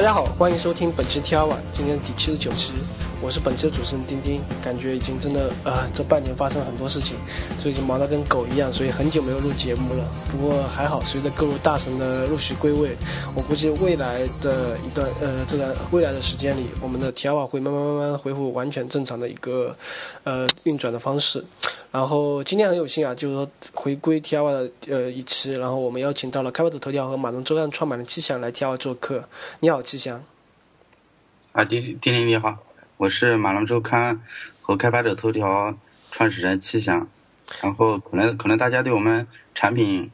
大家好，欢迎收听本期 T R 晚，今天第七十九期，我是本期的主持人丁丁。感觉已经真的呃，这半年发生了很多事情，最近忙得跟狗一样，所以很久没有录节目了。不过还好，随着各路大神的陆续归位，我估计未来的一段呃这段未来的时间里，我们的 T R 晚会慢慢慢慢恢复完全正常的一个呃运转的方式。然后今天很有幸啊，就是说回归 T R 的呃一期，然后我们邀请到了开发者头条和马龙周刊创办人七祥来 T R 做客。你好，七祥。啊，丁丁丁你好，我是马龙周刊和开发者头条创始人七祥。然后可能可能大家对我们产品，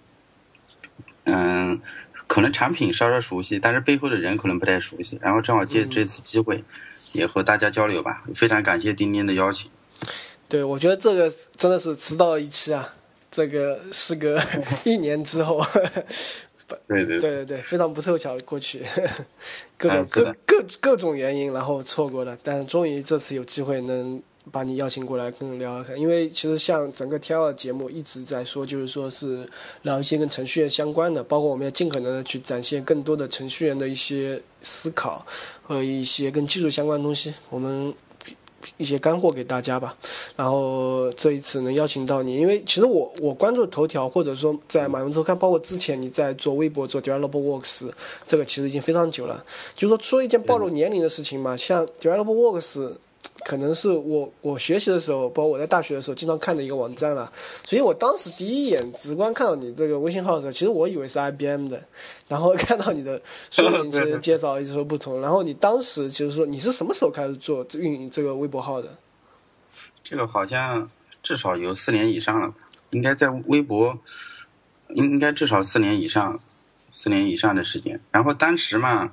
嗯，可能产品稍稍熟悉，但是背后的人可能不太熟悉。然后正好借这次机会，也和大家交流吧。非常感谢丁丁的邀请。对，我觉得这个真的是迟到一期啊！这个是个 一年之后，对对 对对对，非常不凑巧过去，各种各各各种原因，然后错过了。但终于这次有机会能把你邀请过来跟聊聊看，因为其实像整个 T 二节目一直在说，就是说是聊一些跟程序员相关的，包括我们要尽可能的去展现更多的程序员的一些思考和一些跟技术相关的东西。我们。一些干货给大家吧，然后这一次能邀请到你，因为其实我我关注头条或者说在马云周刊，包括之前你在做微博做 Develop Works，这个其实已经非常久了。就是说出一件暴露年龄的事情嘛，像 Develop Works。可能是我我学习的时候，包括我在大学的时候经常看的一个网站了，所以我当时第一眼直观看到你这个微信号的时候，其实我以为是 IBM 的，然后看到你的说明其实介绍一直说不同，然后你当时其实说你是什么时候开始做运营这个微博号的？这个好像至少有四年以上了，应该在微博应应该至少四年以上，四年以上的时间。然后当时嘛，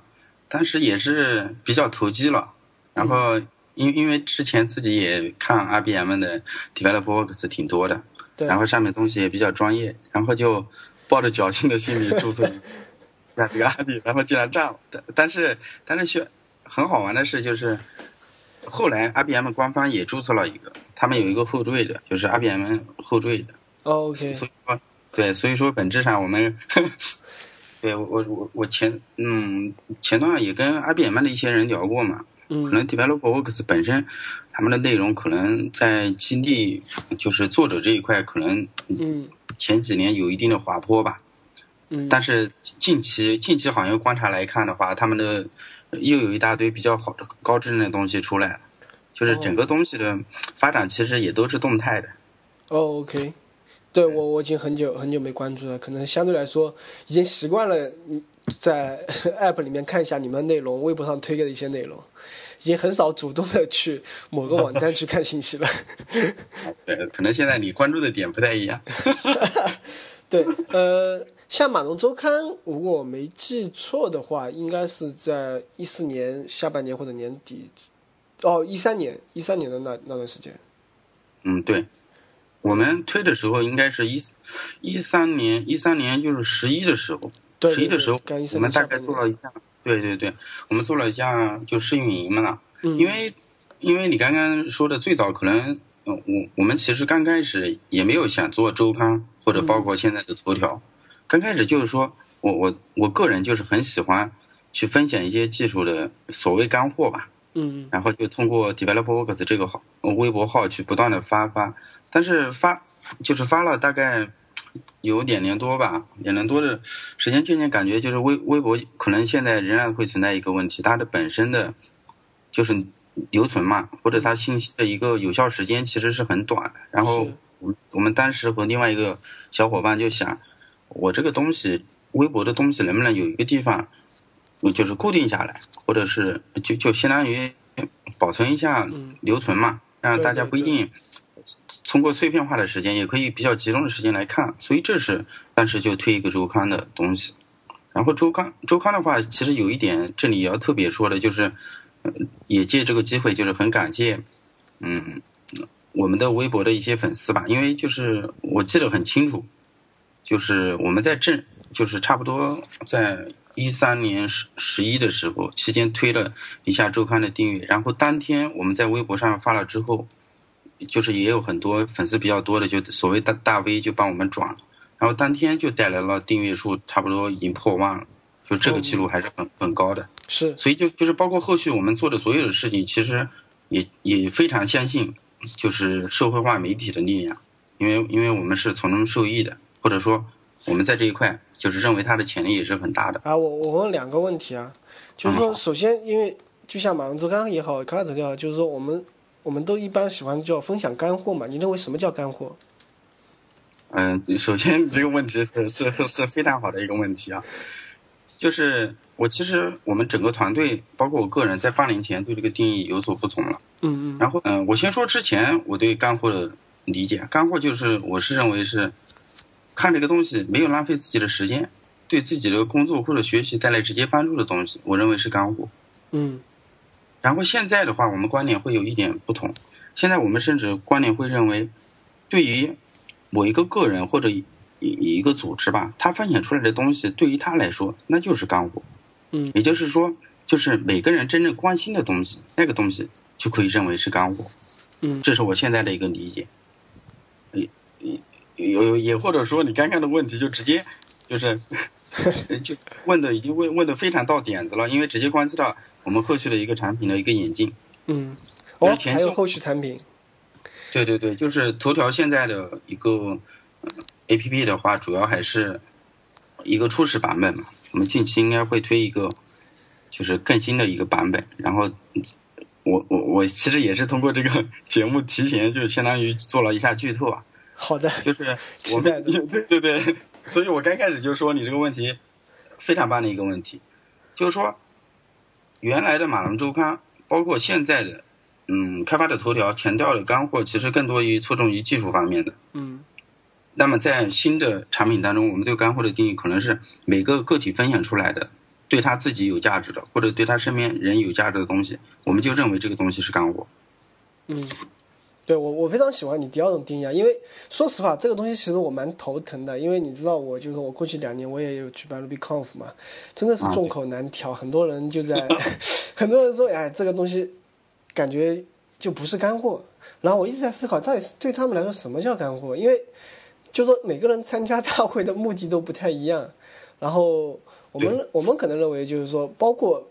当时也是比较投机了，然后。因因为之前自己也看 IBM 的 Developer Works 挺多的，然后上面东西也比较专业，然后就抱着侥幸的心理注册 在这个 ID，然后竟然占了。但但是但是学很好玩的是，就是后来 IBM 官方也注册了一个，他们有一个后缀的，就是 IBM 后缀的。OK。所以说，对，所以说本质上我们，对我我我前嗯前段也跟 IBM 的一些人聊过嘛。可能 Developer Works 本身，他们的内容可能在基地，就是作者这一块，可能嗯前几年有一定的滑坡吧。嗯。但是近期近期好像观察来看的话，他们的又有一大堆比较好的高质量的东西出来了，就是整个东西的发展其实也都是动态的。哦，OK，对我我已经很久很久没关注了，可能相对来说已经习惯了。在 App 里面看一下你们内容，微博上推的一些内容，已经很少主动的去某个网站去看信息了。对，可能现在你关注的点不太一样。对，呃，像马龙周刊，如果我没记错的话，应该是在一四年下半年或者年底，哦，一三年，一三年的那那段时间。嗯，对，我们推的时候应该是一一三年，一三年就是十一的时候。十一的时候，我们大概做了一下，对对对，我们做了一下就试运营嘛。嗯。因为，因为你刚刚说的最早可能，我我们其实刚开始也没有想做周刊或者包括现在的头条，刚开始就是说我我我个人就是很喜欢去分享一些技术的所谓干货吧。嗯。然后就通过 Developer Works 这个号微博号去不断的发发，但是发就是发了大概。有两年多吧，两年多的时间，渐渐感觉就是微微博可能现在仍然会存在一个问题，它的本身的，就是留存嘛，或者它信息的一个有效时间其实是很短的。然后我我们当时和另外一个小伙伴就想，我这个东西微博的东西能不能有一个地方，就是固定下来，或者是就就相当于保存一下留存嘛，让大家不一定。通过碎片化的时间，也可以比较集中的时间来看，所以这是当时就推一个周刊的东西。然后周刊周刊的话，其实有一点这里也要特别说的，就是也借这个机会，就是很感谢，嗯，我们的微博的一些粉丝吧，因为就是我记得很清楚，就是我们在正就是差不多在一三年十十一的时候期间推了一下周刊的订阅，然后当天我们在微博上发了之后。就是也有很多粉丝比较多的，就所谓大大 V 就帮我们转了，然后当天就带来了订阅数差不多已经破万了，就这个记录还是很很高的。是，所以就就是包括后续我们做的所有的事情，其实也也非常相信就是社会化媒体的力量，因为因为我们是从中受益的，或者说我们在这一块就是认为它的潜力也是很大的。啊，我我问两个问题啊，就是说，首先因为就像马文周刊也好，卡卡头也好，就是说我们我们都一般喜欢叫分享干货嘛，你认为什么叫干货？嗯，首先这个问题是是是是非常好的一个问题啊，就是我其实我们整个团队，包括我个人，在八年前对这个定义有所不同了。嗯嗯。然后嗯，我先说之前我对干货的理解，干货就是我是认为是看这个东西没有浪费自己的时间，对自己的工作或者学习带来直接帮助的东西，我认为是干货。嗯。然后现在的话，我们观点会有一点不同，现在我们甚至观点会认为，对于某一个个人或者一一个组织吧，他分享出来的东西对于他来说那就是干货，嗯，也就是说，就是每个人真正关心的东西，那个东西就可以认为是干货，嗯，这是我现在的一个理解，也也也或者说你刚刚的问题就直接就是 就问的已经问问的非常到点子了，因为直接关系到我们后续的一个产品的一个演进，嗯，哦，还有后续产品。对对对，就是头条现在的一个 A P P 的话，主要还是一个初始版本嘛。我们近期应该会推一个，就是更新的一个版本。然后我我我其实也是通过这个 节目提前就相当于做了一下剧透啊。好的，就是我们 对对对，所以我刚开始就说你这个问题非常棒的一个问题，就是说原来的马龙周刊，包括现在的。嗯，开发者头条强调的干货其实更多于侧重于技术方面的。嗯，那么在新的产品当中，我们对干货的定义可能是每个个体分享出来的，对他自己有价值的，或者对他身边人有价值的东西，我们就认为这个东西是干货。嗯，对我我非常喜欢你第二种定义啊，因为说实话，这个东西其实我蛮头疼的，因为你知道，我就是我过去两年我也有举办 RubyConf 嘛，真的是众口难调，很多人就在 很多人说，哎，这个东西。感觉就不是干货，然后我一直在思考，到底是对他们来说什么叫干货？因为就说每个人参加大会的目的都不太一样，然后我们我们可能认为就是说，包括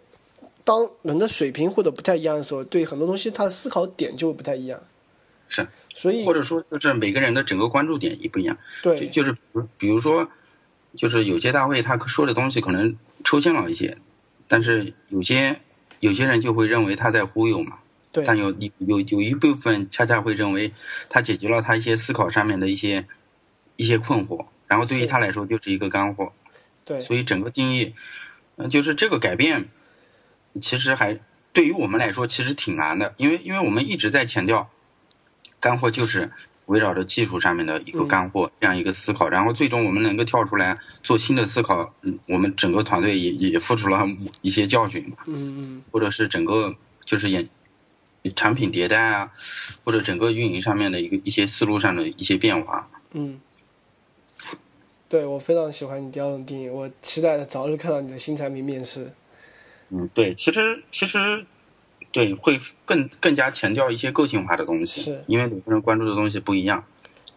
当人的水平或者不太一样的时候，对很多东西他的思考点就不太一样。是，所以或者说就是每个人的整个关注点也不一样。对，就是比如说，就是有些大会他说的东西可能抽象了一些，但是有些有些人就会认为他在忽悠嘛。对但有有有一部分恰恰会认为，他解决了他一些思考上面的一些一些困惑，然后对于他来说就是一个干货。对，所以整个定义，嗯，就是这个改变，其实还对于我们来说其实挺难的，因为因为我们一直在强调，干货就是围绕着技术上面的一个干货这样一个思考，然后最终我们能够跳出来做新的思考，嗯，我们整个团队也也付出了一些教训嘛，嗯嗯，或者是整个就是演。产品迭代啊，或者整个运营上面的一个一些思路上的一些变化。嗯，对我非常喜欢你第二种定义，我期待着早日看到你的新产品面世。嗯，对，其实其实对会更更加强调一些个性化的东西，是因为每个人关注的东西不一样，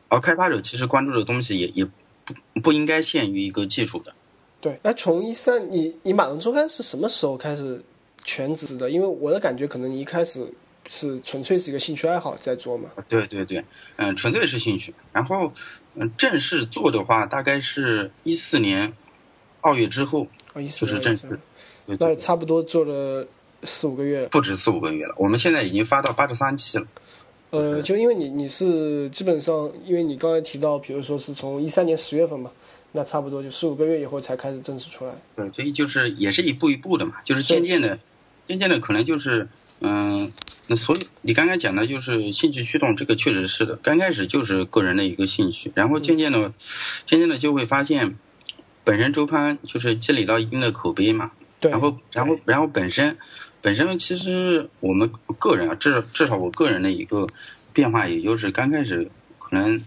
而开发者其实关注的东西也也不不应该限于一个技术的。对，那从一三，你你马龙周刊是什么时候开始全职的？因为我的感觉，可能你一开始。是纯粹是一个兴趣爱好在做嘛？对对对，嗯，纯粹是兴趣。然后，嗯，正式做的话，大概是一四年二月之后，就是正式。那差不多做了四五个月，不止四五个月了。我们现在已经发到八十三期了。呃，就因为你你是基本上，因为你刚才提到，比如说是从一三年十月份嘛，那差不多就四五个月以后才开始正式出来。对，所以就是也是一步一步的嘛，就是渐渐的，渐渐的可能就是。嗯，那所以你刚刚讲的就是兴趣驱动，这个确实是的。刚开始就是个人的一个兴趣，然后渐渐的，渐渐的就会发现，本身周刊就是积累到一定的口碑嘛。对。然后，然后，然后本身，本身其实我们个人啊，至至少我个人的一个变化，也就是刚开始可能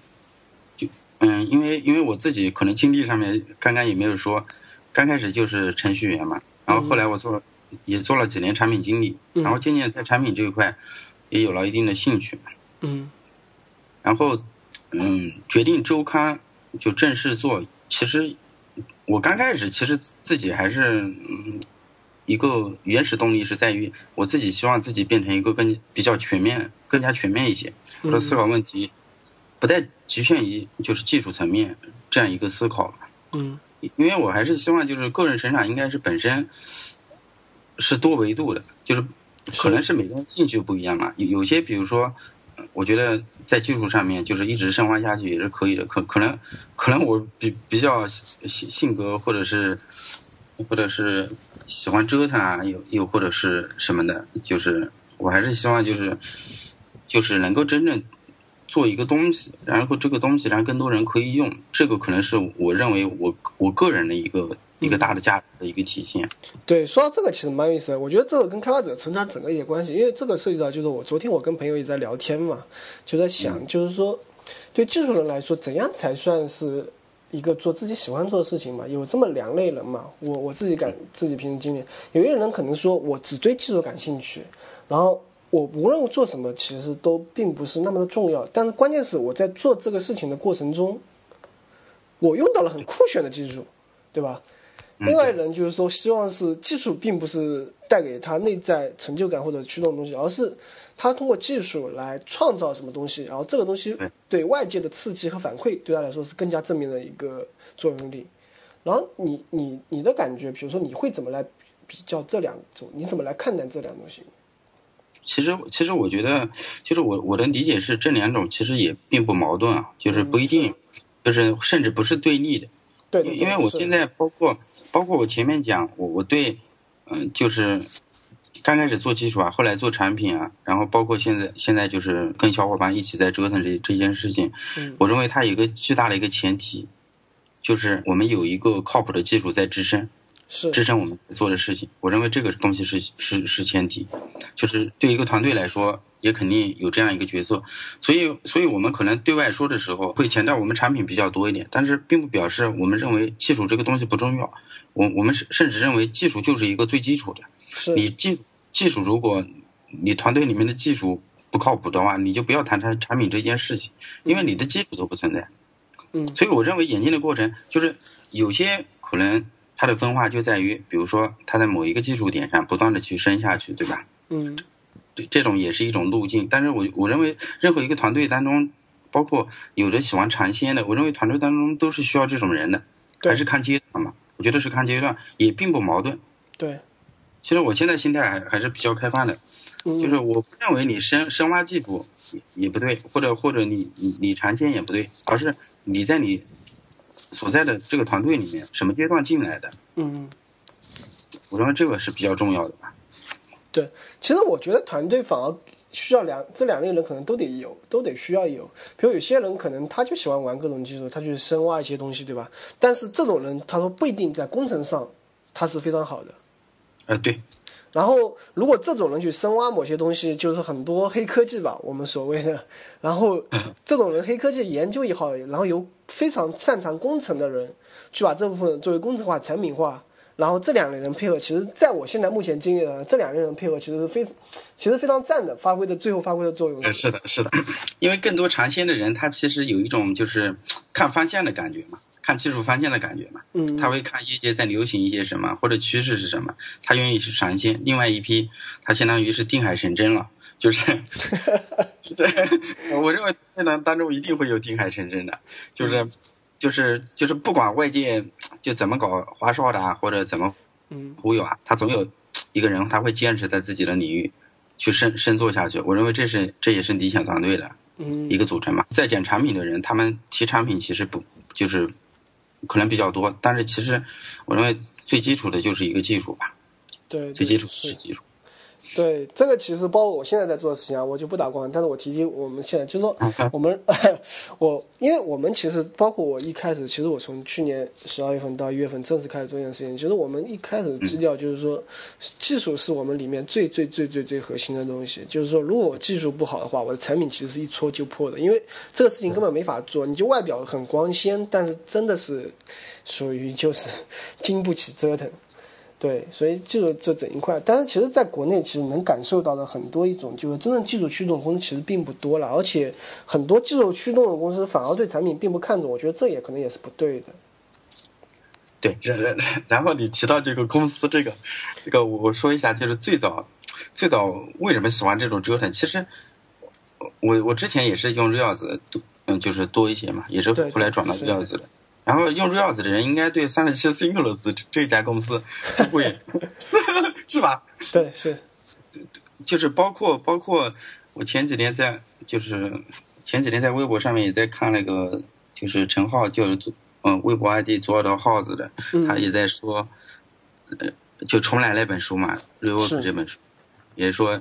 就嗯，因为因为我自己可能经历上面刚刚也没有说，刚开始就是程序员嘛，然后后来我做。也做了几年产品经理，然后渐渐在产品这一块也有了一定的兴趣。嗯，然后嗯，决定周刊就正式做。其实我刚开始其实自己还是嗯一个原始动力是在于我自己希望自己变成一个更比较全面、更加全面一些，或者思考问题不再局限于就是技术层面这样一个思考。嗯，因为我还是希望就是个人成长应该是本身是多维度的，就是可能是每个人兴趣不一样嘛。有有些比如说，我觉得在技术上面就是一直深挖下去也是可以的。可可能可能我比比较性性格或者是或者是喜欢折腾啊，又又或者是什么的，就是我还是希望就是就是能够真正。做一个东西，然后这个东西让更多人可以用，这个可能是我认为我我个人的一个一个大的价值的一个体现。对，说到这个其实蛮有意思的，我觉得这个跟开发者成长整个也关系，因为这个涉及到就是我昨天我跟朋友也在聊天嘛，就在想，就是说对技术人来说，怎样才算是一个做自己喜欢做的事情嘛？有这么两类人嘛？我我自己感自己平时经历，有些人可能说我只对技术感兴趣，然后。我无论做什么，其实都并不是那么的重要。但是关键是我在做这个事情的过程中，我用到了很酷炫的技术，对吧？另外一人就是说，希望是技术并不是带给他内在成就感或者驱动的东西，而是他通过技术来创造什么东西，然后这个东西对外界的刺激和反馈对他来说是更加正面的一个作用力。然后你你你的感觉，比如说你会怎么来比较这两种？你怎么来看待这两种东西？其实，其实我觉得，就是我我的理解是，这两种其实也并不矛盾啊，就是不一定，就是甚至不是对立的。对，因为我现在包括包括我前面讲，我我对，嗯，就是刚开始做技术啊，后来做产品啊，然后包括现在现在就是跟小伙伴一起在折腾这这件事情，我认为它有一个巨大的一个前提，就是我们有一个靠谱的技术在支撑。是。支撑我们做的事情，我认为这个东西是是是前提，就是对一个团队来说，也肯定有这样一个角色，所以所以我们可能对外说的时候会强调我们产品比较多一点，但是并不表示我们认为技术这个东西不重要，我我们甚甚至认为技术就是一个最基础的，你技技术如果你团队里面的技术不靠谱的话，你就不要谈产产品这件事情，因为你的基础都不存在，嗯，所以我认为演进的过程就是有些可能。它的分化就在于，比如说，它在某一个技术点上不断的去升下去，对吧？嗯，这这种也是一种路径。但是我我认为，任何一个团队当中，包括有着喜欢尝鲜的，我认为团队当中都是需要这种人的，还是看阶段嘛？我觉得是看阶段，也并不矛盾。对，其实我现在心态还还是比较开放的，就是我不认为你深深挖技术也不对，或者或者你你你尝鲜也不对，而是你在你。所在的这个团队里面，什么阶段进来的？嗯，我认为这个是比较重要的吧。对，其实我觉得团队反而需要两这两类人可能都得有，都得需要有。比如有些人可能他就喜欢玩各种技术，他去深挖一些东西，对吧？但是这种人他说不一定在工程上他是非常好的。呃，对。然后，如果这种人去深挖某些东西，就是很多黑科技吧，我们所谓的。然后，这种人黑科技研究也好，然后有非常擅长工程的人，去把这部分作为工程化、产品化。然后这两类人配合，其实在我现在目前经历的这两类人配合，其实是非，其实非常赞的，发挥的最后发挥的作用。是的，是的，因为更多尝鲜的人，他其实有一种就是看方向的感觉嘛。看技术方向的感觉嘛，嗯，他会看业界在流行一些什么或者趋势是什么，他愿意去尝鲜。另外一批，他相当于是定海神针了，就是，对，我认为这当当中一定会有定海神针的，就是，就是就是不管外界就怎么搞花哨的啊，或者怎么忽悠啊，他总有一个人他会坚持在自己的领域去深深做下去。我认为这是这也是理想团队的一个组成嘛。在讲产品的人，他们提产品其实不就是。可能比较多，但是其实我认为最基础的就是一个技术吧。对，最基础是技术。对，这个其实包括我现在在做的事情啊，我就不打光。但是我提提我们现在，就是说我们 我，因为我们其实包括我一开始，其实我从去年十二月份到一月份正式开始做这件事情。其实我们一开始基调就是说，技术是我们里面最最最最最核心的东西。就是说，如果我技术不好的话，我的产品其实是一戳就破的，因为这个事情根本没法做。你就外表很光鲜，但是真的是属于就是经不起折腾。对，所以就这整一块，但是其实在国内，其实能感受到的很多一种，就是真正技术驱动公司其实并不多了，而且很多技术驱动的公司反而对产品并不看重，我觉得这也可能也是不对的。对，然然然后你提到这个公司，这个这个我说一下，就是最早最早为什么喜欢这种折腾？其实我我之前也是用 Rails 多，嗯，就是多一些嘛，也是后来转到 Rails 的。然后用 Rails 的人应该对三十七 Singles 这这家公司不会，是吧？对，是，就是包括包括我前几天在就是前几天在微博上面也在看那个就是陈浩就是嗯微博 ID 左耳朵耗子的，嗯。他也在说，呃就重来那本书嘛，瑞欧是。斯这本书，也说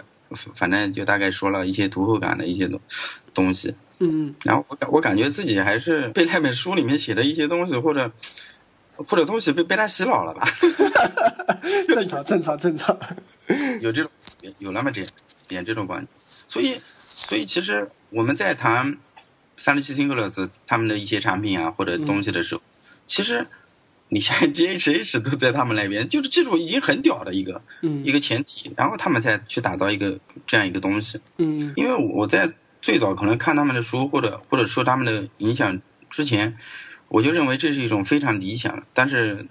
反正就大概说了一些读后感的一些东东西，嗯然后我感我感觉自己还是被那本书里面写的一些东西或者或者东西被被他洗脑了吧。嗯，正常正常正常，有这种有有那么点点这种观点，所以所以其实我们在谈三十七 Singles 他们的一些产品啊或者东西的时候，其实你像 DHH 都在他们那边，就是技术已经很屌的一个嗯。一个前提，然后他们才去打造一个这样一个东西。嗯。因为我在最早可能看他们的书或者或者受他们的影响之前，我就认为这是一种非常理想的，但是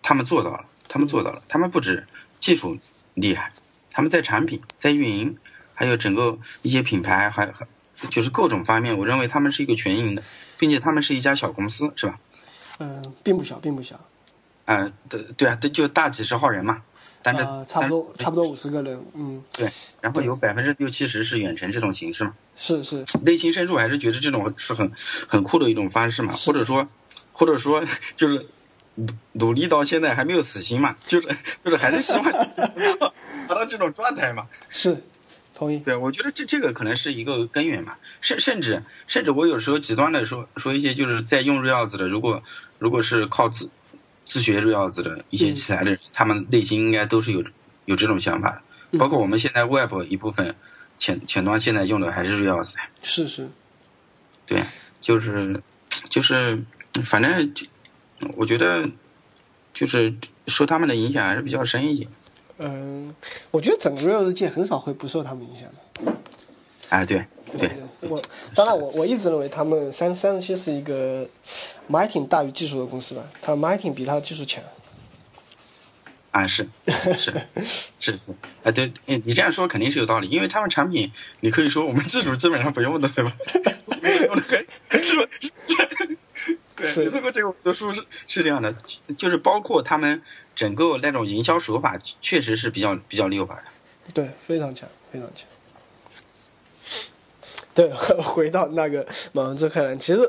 他们做到了，他们做到了，他们不止技术厉害，他们在产品、在运营，还有整个一些品牌，还还就是各种方面，我认为他们是一个全赢的，并且他们是一家小公司，是吧？嗯，并不小，并不小，啊、对对啊，对，就大几十号人嘛，但是、啊，差不多差不多五十个人，嗯，对，然后有百分之六七十是远程这种形式嘛。是是，内心深处还是觉得这种是很很酷的一种方式嘛，或者说，或者说 就是努努力到现在还没有死心嘛，就是就是还是希望达到这种状态嘛。是，同意，对，我觉得这这个可能是一个根源嘛，甚甚至甚至我有时候极端的说说一些就是在用 Rails 的，如果如果是靠自自学 Rails 的一些起来的人，他们内心应该都是有有这种想法的，包括我们现在 Web 一部分前前端现在用的还是 Rails。是是，对，就是就是，反正就我觉得就是受他们的影响还是比较深一些。嗯，我觉得整个 Rails 界很少会不受他们影响的。哎，对对，我当然我我一直认为他们三三十七是一个 marketing 大于技术的公司吧，它 marketing 比它技术强。啊是是是，啊 对，哎你这样说肯定是有道理，因为他们产品你可以说我们技术基本上不用的，对吧？用的很是吧？对，是你通过这个我的书是是这样的，就是包括他们整个那种营销手法，确实是比较比较溜吧的。对，非常强，非常强。对，回到那个马龙这客人，其实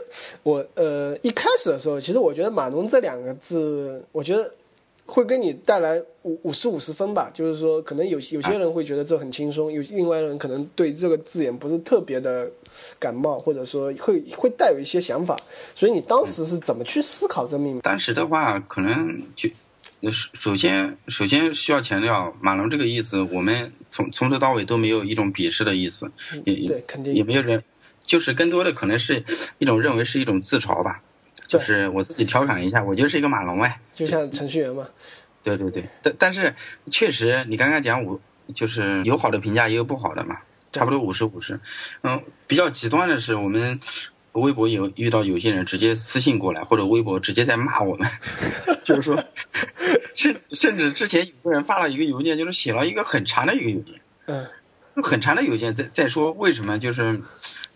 我呃一开始的时候，其实我觉得马龙这两个字，我觉得会给你带来五五十五十分吧，就是说可能有有些人会觉得这很轻松，有另外人可能对这个字眼不是特别的感冒，或者说会会带有一些想法，所以你当时是怎么去思考这个命？当时的话，可能就首首先首先需要强调，马龙这个意思，我们从从头到尾都没有一种鄙视的意思，也也对，肯定也没有人，就是更多的可能是一种认为是一种自嘲吧，就是我自己调侃一下，我就是一个马龙哎，就像程序员嘛，对对对，但但是确实你刚刚讲我就是有好的评价也有不好的嘛，差不多五十五十，嗯，比较极端的是我们。微博有遇到有些人直接私信过来，或者微博直接在骂我们，就是说，甚甚至之前有个人发了一个邮件，就是写了一个很长的一个邮件，嗯。很长的邮件，在在说为什么就是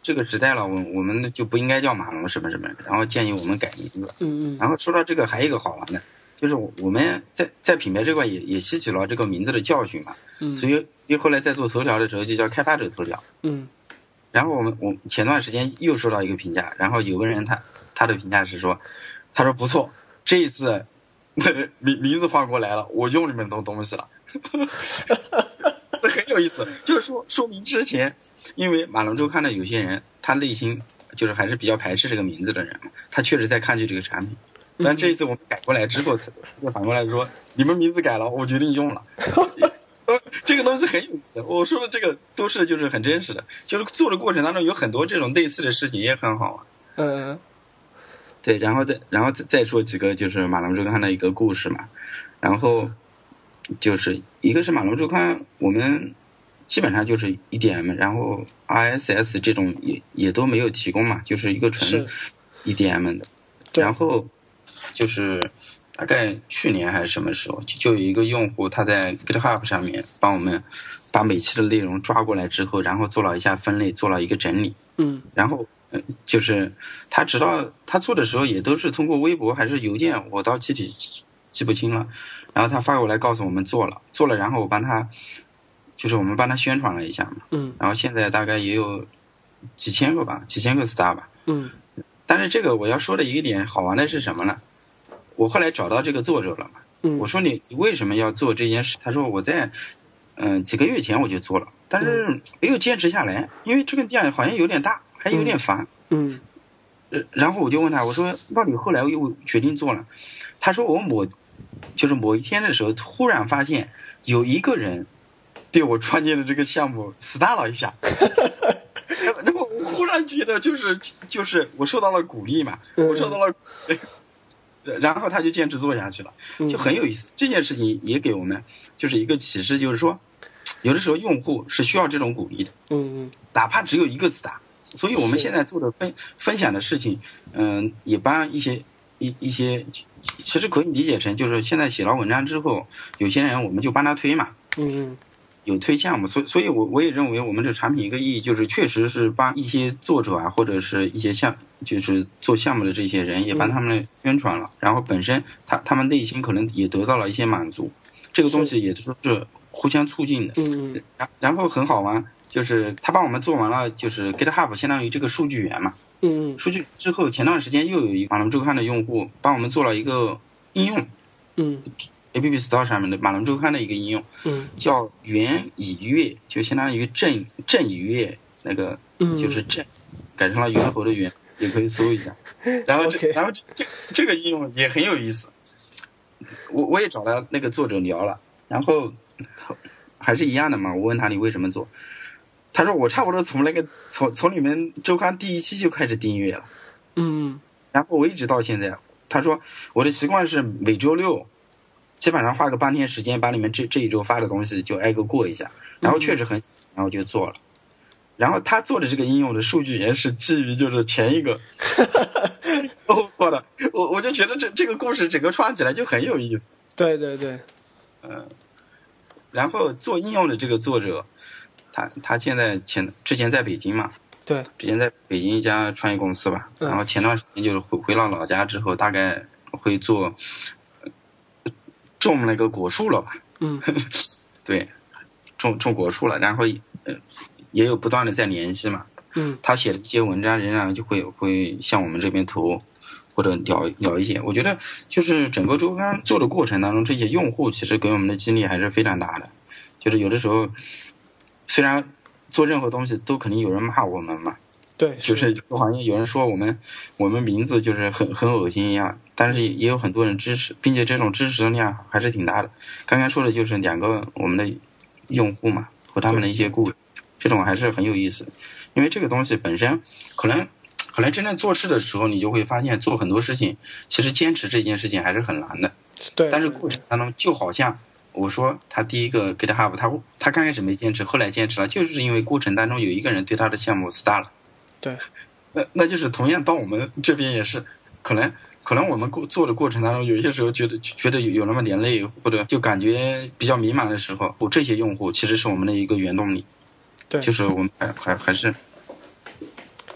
这个时代了，我我们就不应该叫马龙什么什么，然后建议我们改名字。嗯嗯。然后说到这个，还有一个好玩的，就是我我们在在品牌这块也也吸取了这个名字的教训嘛，嗯。所以所以后来在做头条的时候就叫开发者头条。嗯然后我们我前段时间又收到一个评价，然后有个人他他的评价是说，他说不错，这一次 名名字换过来了，我用你们的东西了，这 很有意思，就是说说明之前，因为马龙周刊的有些人他内心就是还是比较排斥这个名字的人嘛，他确实在抗拒这个产品，但这一次我们改过来之后，他就反过来说你们名字改了，我决定用了。这个东西很有意思，我说的这个都是就是很真实的，就是做的过程当中有很多这种类似的事情也很好玩。嗯对，然后再然后再再说几个就是马龙周刊的一个故事嘛，然后就是一个是马龙周刊，我们基本上就是 EDM，然后 RSS 这种也也都没有提供嘛，就是一个纯 EDM 的，然后就是大概去年还是什么时候，就就有一个用户他在 GitHub 上面帮我们把每期的内容抓过来之后，然后做了一下分类，做了一个整理。嗯然后，呃，就是他直到他做的时候，也都是通过微博还是邮件，我倒具体记不清了。然后他发过来告诉我们做了，做了，然后我帮他，就是我们帮他宣传了一下嘛。嗯然后现在大概也有几千个吧，几千个 star 吧。嗯但是这个我要说的一个点好玩的是什么呢？我后来找到这个作者了我说你你为什么要做这件事？他说我在嗯、几个月前我就做了，但是没有坚持下来，因为这个店好像有点大，还有点烦。嗯。呃，然后我就问他，我说那你后来又决定做了，他说我某就是某一天的时候，突然发现有一个人对我创建的这个项目 star 了一下，然后然后我忽然觉得就是就是我受到了鼓励嘛，我受到了，然后他就坚持做下去了，嗯就很有意思。这件事情也给我们就是一个启示，就是说有的时候用户是需要这种鼓励的。嗯嗯哪怕只有一个 star。所以我们现在做的分分享的事情，嗯，也帮一些一一些，其实可以理解成就是现在写了文章之后，有些人我们就帮他推嘛，嗯有推项目，所以所以我我也认为我们这产品一个意义就是确实是帮一些作者啊，或者是一些项就是做项目的这些人也帮他们宣传了，然后本身他他们内心可能也得到了一些满足，这个东西也都是互相促进的。嗯嗯然然后很好玩，就是他帮我们做完了，就是 GitHub 相当于这个数据源嘛。嗯数据之后，前段时间又有一个马龙周刊的用户帮我们做了一个应用嗯，App Store 上面的马龙周刊的一个应用，嗯叫元以月，就相当于正正以月那个嗯，就是正，改成了猿猴的猿，也可以搜一下。然后这然后这这这个应用也很有意思，我我也找到那个作者聊了，然后还是一样的嘛。我问他你为什么做，他说我差不多从那个从从你们周刊第一期就开始订阅了，嗯然后我一直到现在。他说我的习惯是每周六。基本上花个半天时间，把你们这这一周发的东西就挨个过一下，然后确实很，然后就做了。然后他做的这个应用的数据也是基于就是前一个 做的，我我就觉得这这个故事整个串起来就很有意思。对对对，嗯然后做应用的这个作者，他他现在前之前在北京嘛，对，之前在北京一家创业公司吧，嗯然后前段时间就是回回到老家之后，大概会做呃种那个果树了吧，嗯 对，种种果树了，然后呃也有不断的在联系嘛，嗯他写的一些文章仍然就会会向我们这边投，或者聊聊一些。我觉得就是整个周刊做的过程当中，这些用户其实给我们的激励还是非常大的。就是有的时候，虽然做任何东西都肯定有人骂我们嘛，对，就是好像有人说我们我们名字就是很很恶心一样，但是也有很多人支持，并且这种支持的量还是挺大的。刚刚说的就是两个我们的用户嘛和他们的一些故事，这种还是很有意思。因为这个东西本身可能可能真正做事的时候，你就会发现做很多事情，其实坚持这件事情还是很难的。对，但是过程当中就好像。我说他第一个 GitHub，他他刚开始没坚持，后来坚持了，就是因为过程当中有一个人对他的项目 star 了。对，那那就是同样到我们这边也是，可能可能我们过做的过程当中，有些时候觉得觉得有有那么点累，或者就感觉比较迷茫的时候，我这些用户其实是我们的一个原动力。对，就是我们还还还是，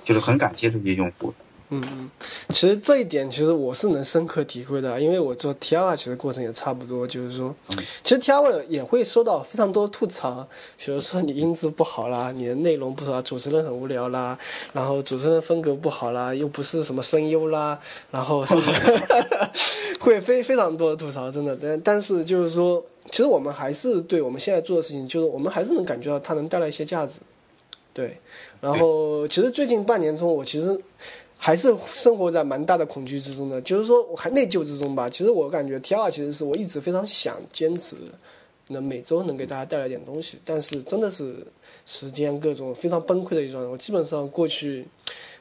就是很感谢这些用户。嗯嗯，其实这一点其实我是能深刻体会的，因为我做 T R 其实过程也差不多，就是说，其实 T R 也会收到非常多吐槽，比如说你音质不好啦，你的内容不好，主持人很无聊啦，然后主持人风格不好啦，又不是什么声优啦，然后什么，会非非常多的吐槽，真的，但但是就是说，其实我们还是对我们现在做的事情，就是我们还是能感觉到它能带来一些价值，对，然后其实最近半年中，我其实。还是生活在蛮大的恐惧之中的，就是说我还内疚之中吧。其实我感觉 T 二其实是我一直非常想坚持，能每周能给大家带来点东西，但是真的是时间各种非常崩溃的一段。我基本上过去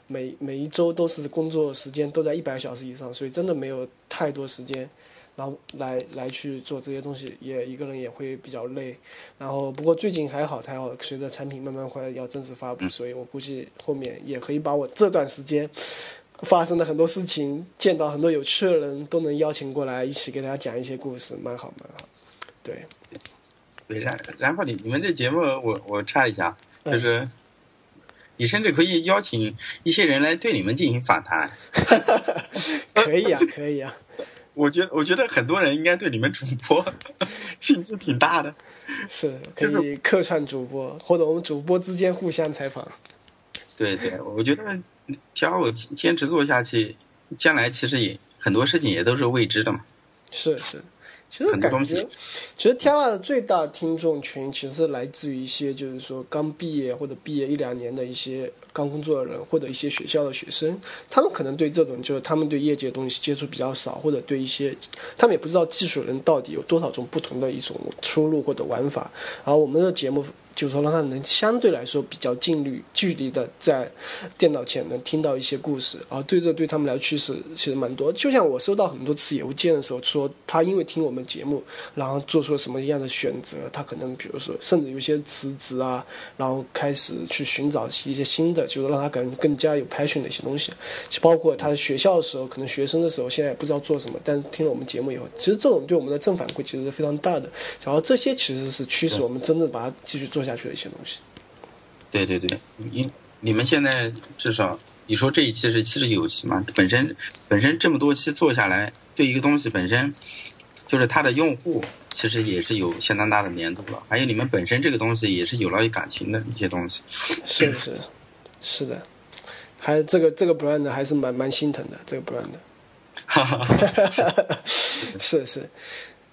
每每一周都是工作时间都在一百小时以上，所以真的没有太多时间。然后来来去做这些东西，也一个人也会比较累。然后不过最近还好，还好，随着产品慢慢会要正式发布，所以我估计后面也可以把我这段时间发生的很多事情，见到很多有趣的人，都能邀请过来一起给大家讲一些故事，蛮好蛮好。对，对，然然后你你们这节目，我我插一下，就是你甚至可以邀请一些人来对你们进行访谈。可以啊，可以啊。我觉我觉得很多人应该对你们主播 兴趣挺大的。是，可以客串主播，或者我们主播之间互相采访。对对，我觉得只要我坚持做下去，将来其实也很多事情也都是未知的嘛。是是。其实感觉，其实 Tara 的最大听众群其实是来自于一些就是说刚毕业或者毕业一两年的一些刚工作的人，或者一些学校的学生，他们可能对这种就是他们对业界的东西接触比较少，或者对一些他们也不知道技术人到底有多少种不同的一种出路或者玩法，然后我们的节目。就是说，让他能相对来说比较近距距离的在电脑前能听到一些故事，啊，对这对他们来趋势其实蛮多。就像我收到很多次邮件的时候，说他因为听我们节目，然后做出了什么样的选择，他可能比如说甚至有些辞职啊，然后开始去寻找一些新的，就是让他感觉更加有 passion 的一些东西。包括他在学校的时候，可能学生的时候，现在也不知道做什么，但是听了我们节目以后，其实这种对我们的正反馈其实是非常大的。然后这些其实是驱使我们真正把它继续做。下去的一些东西，对对对，你你们现在至少你说这一期是七十九期嘛？本身本身这么多期做下来，对一个东西本身，就是它的用户其实也是有相当大的粘度了。还有你们本身这个东西也是有了感情的一些东西。是是是的，还这个这个 brand 还是蛮蛮心疼的，这个 brand。哈哈哈哈哈！是是，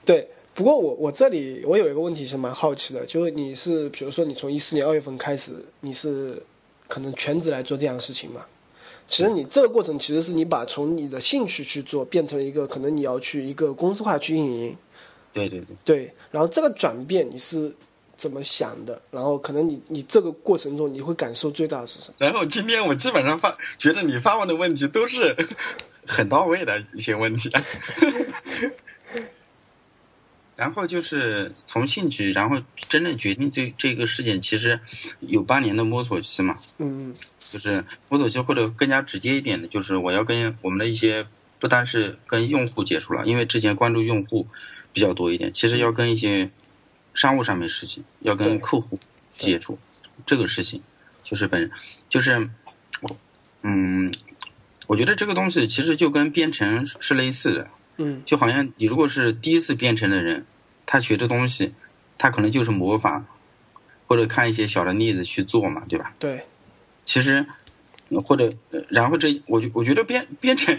对。不过我我这里我有一个问题是蛮好奇的，就是你是比如说你从一四年二月份开始，你是可能全职来做这样的事情嘛？其实你这个过程其实是你把从你的兴趣去做变成了一个可能你要去一个公司化去运营。对对对。对，然后这个转变你是怎么想的？然后可能你你这个过程中你会感受最大的是什么？然后今天我基本上发觉得你发问的问题都是很到位的一些问题。然后就是从兴趣，然后真正决定这这个事件，其实有八年的摸索期嘛。嗯就是摸索期，或者更加直接一点的，就是我要跟我们的一些，不单是跟用户接触了，因为之前关注用户比较多一点，其实要跟一些商务上面事情，要跟客户接触，这个事情就是本就是，嗯，我觉得这个东西其实就跟编程是类似的。嗯，就好像你如果是第一次编程的人。他学这东西，他可能就是模仿，或者看一些小的例子去做嘛，对吧？对。其实，或者然后这，我我觉得编编程，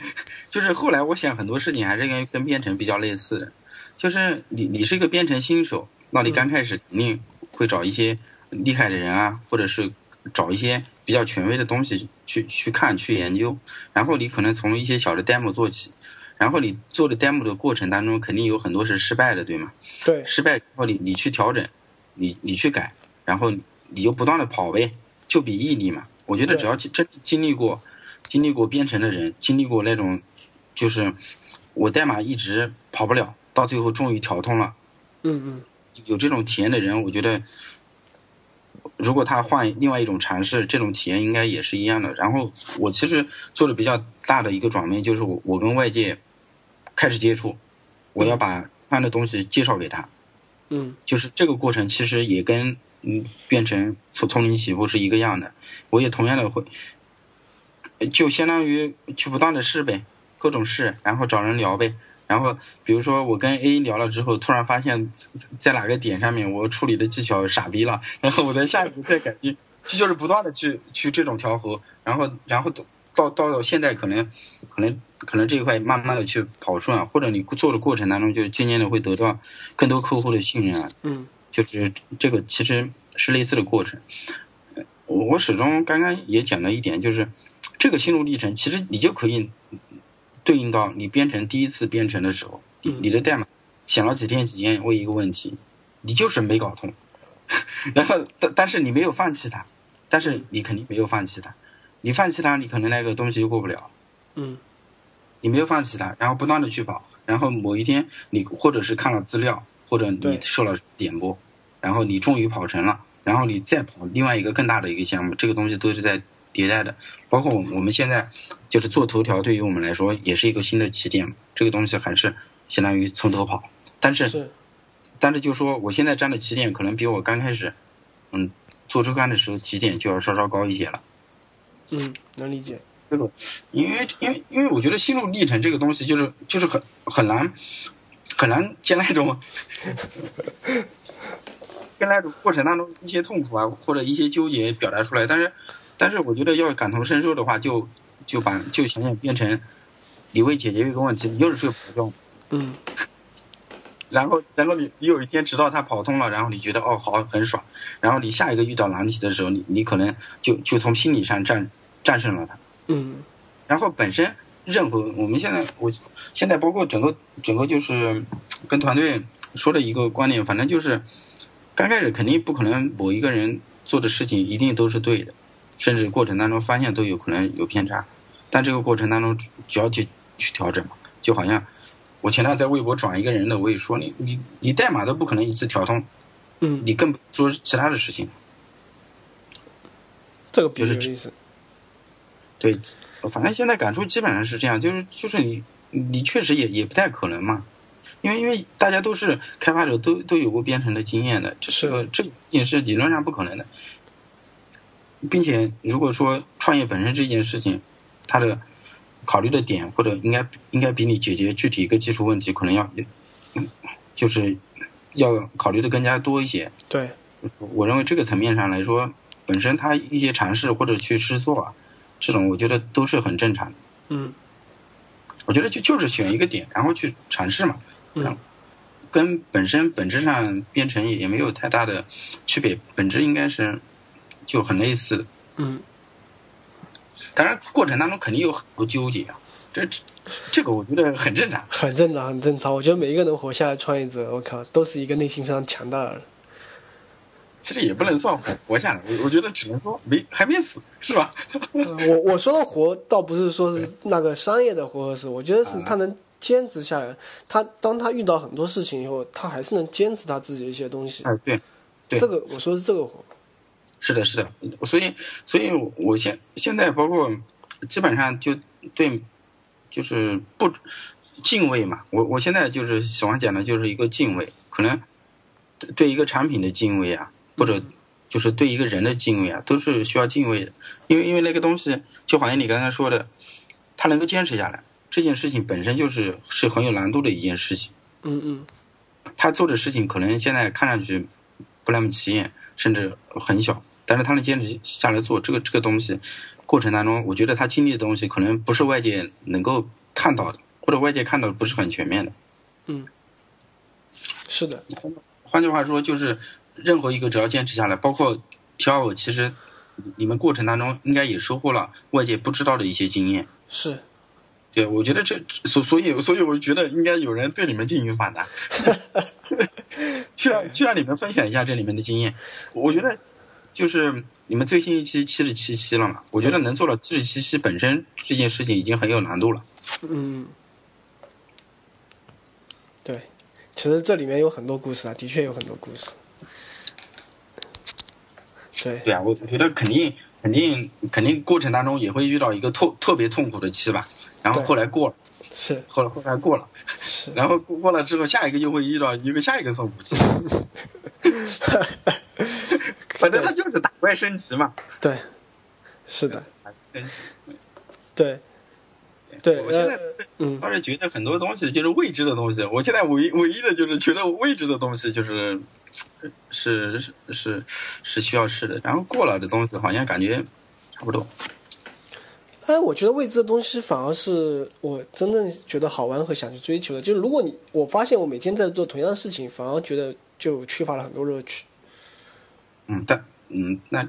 就是后来我想很多事情还是跟跟编程比较类似的，就是你你是一个编程新手，那你刚开始肯定会找一些厉害的人啊，或者是找一些比较权威的东西去去看去研究，然后你可能从一些小的 demo 做起。然后你做的 demo 的过程当中，肯定有很多是失败的，对吗？对。失败之后，你你去调整，你你去改，然后你就不断的跑呗，就比毅力嘛。我觉得只要真经历过，经历过编程的人，经历过那种，就是我代码一直跑不了，到最后终于调通了。嗯嗯。有这种体验的人，我觉得，如果他换另外一种尝试，这种体验应该也是一样的。然后我其实做的比较大的一个转变，就是我我跟外界。开始接触，我要把换的东西介绍给他，嗯，就是这个过程其实也跟嗯变成从从零起步是一个样的，我也同样的会，就相当于去不断的试呗，各种试，然后找人聊呗，然后比如说我跟 A 聊了之后，突然发现，在哪个点上面我处理的技巧傻逼了，然后我在下一步再改进，这就是不断的去去这种调和，然后然后到到现在可能可能。可能这一块慢慢的去跑顺啊，或者你做的过程当中，就渐渐的会得到更多客户的信任啊。嗯，就是这个其实是类似的过程。我我始终刚刚也讲了一点，就是这个心路历程，其实你就可以对应到你编程第一次编程的时候，你你的代码想了几天几夜为一个问题，你就是没搞通，然后但但是你没有放弃它，但是你肯定没有放弃它，你放弃它，你可能那个东西就过不了。嗯。你没有放弃它，然后不断的去跑，然后某一天你或者是看了资料，或者你受了点播，然后你终于跑成了，然后你再跑另外一个更大的一个项目，这个东西都是在迭代的。包括我们现在就是做头条，对于我们来说也是一个新的起点。这个东西还是相当于从头跑，但是，但是就说我现在站的起点可能比我刚开始，嗯，做周刊的时候起点就要稍稍高一些了。嗯，能理解。这个，因为因为因为我觉得心路历程这个东西就是就是很很难很难将那种，跟那种过程当中一些痛苦啊或者一些纠结表达出来，但是但是我觉得要感同身受的话，就就把就想想变成你为解决一个问题，你又是去跑用，嗯，然后然后你你有一天直到他跑通了，然后你觉得哦好很爽，然后你下一个遇到难题的时候，你你可能就就从心理上战战胜了他。嗯，然后本身任何我们现在我现在包括整个整个就是跟团队说的一个观点，反正就是刚开始肯定不可能某一个人做的事情一定都是对的，甚至过程当中发现都有可能有偏差，但这个过程当中只要去去调整嘛，就好像我前段在微博转一个人的，我也说你你你代码都不可能一次调通，嗯，你更不说其他的事情，这个比较有意思。对，反正现在感触基本上是这样，就是就是你你确实也也不太可能嘛，因为因为大家都是开发者，都都有过编程的经验的，这是这也是理论上不可能的，并且如果说创业本身这件事情，它的考虑的点或者应该应该比你解决具体一个技术问题可能要，就是要考虑的更加多一些。对，我认为这个层面上来说，本身它一些尝试或者去试做啊。这种我觉得都是很正常的。嗯，我觉得就就是选一个点，然后去尝试嘛。嗯，跟本身本质上编程也没有太大的区别，本质应该是就很类似的。嗯，当然过程当中肯定有很多纠结啊，这这个我觉得很正常。很正常，很正常。我觉得每一个能活下来创业者，我靠，都是一个内心非常强大的人。其实也不能算活活下来，我我觉得只能说没还没死，是吧？我我说的活，倒不是说是那个商业的活和死，我觉得是他能坚持下来。他当他遇到很多事情以后，他还是能坚持他自己的一些东西。哎，对，对，这个我说是这个活。是的，是的。所以，所以我现现在包括基本上就对，就是不敬畏嘛。我我现在就是喜欢讲的就是一个敬畏，可能对一个产品的敬畏啊。或者就是对一个人的敬畏啊，都是需要敬畏的，因为因为那个东西就好像你刚才说的，他能够坚持下来，这件事情本身就是是很有难度的一件事情。嗯嗯，他做的事情可能现在看上去不那么起眼，甚至很小，但是他能坚持下来做这个这个东西，过程当中，我觉得他经历的东西可能不是外界能够看到的，或者外界看到的不是很全面的。嗯，是的。换句话说，就是。任何一个只要坚持下来，包括跳舞，其实你们过程当中应该也收获了外界不知道的一些经验。是，对，我觉得这所所以所以我觉得应该有人对你们进行访谈，去让去让你们分享一下这里面的经验。我觉得就是你们最新一期七十七期了嘛，我觉得能做到七十七期本身这件事情已经很有难度了。嗯，对，其实这里面有很多故事啊，的确有很多故事。对对啊，我觉得肯定肯定肯定过程当中也会遇到一个特特别痛苦的期吧，然后后来过了，是。后来后来过了，是，然后过了之后，下一个又会遇到一个下一个痛苦期，反正他就是打怪升级嘛。对，是的，对，对，我现在嗯，倒是觉得很多东西就是未知的东西，我现在唯唯一的就是觉得未知的东西就是。是是是是需要试的，然后过了的东西好像感觉差不多。哎，我觉得未知的东西反而是我真正觉得好玩和想去追求的。就是如果你我发现我每天在做同样的事情，反而觉得就缺乏了很多乐趣。嗯，但嗯，那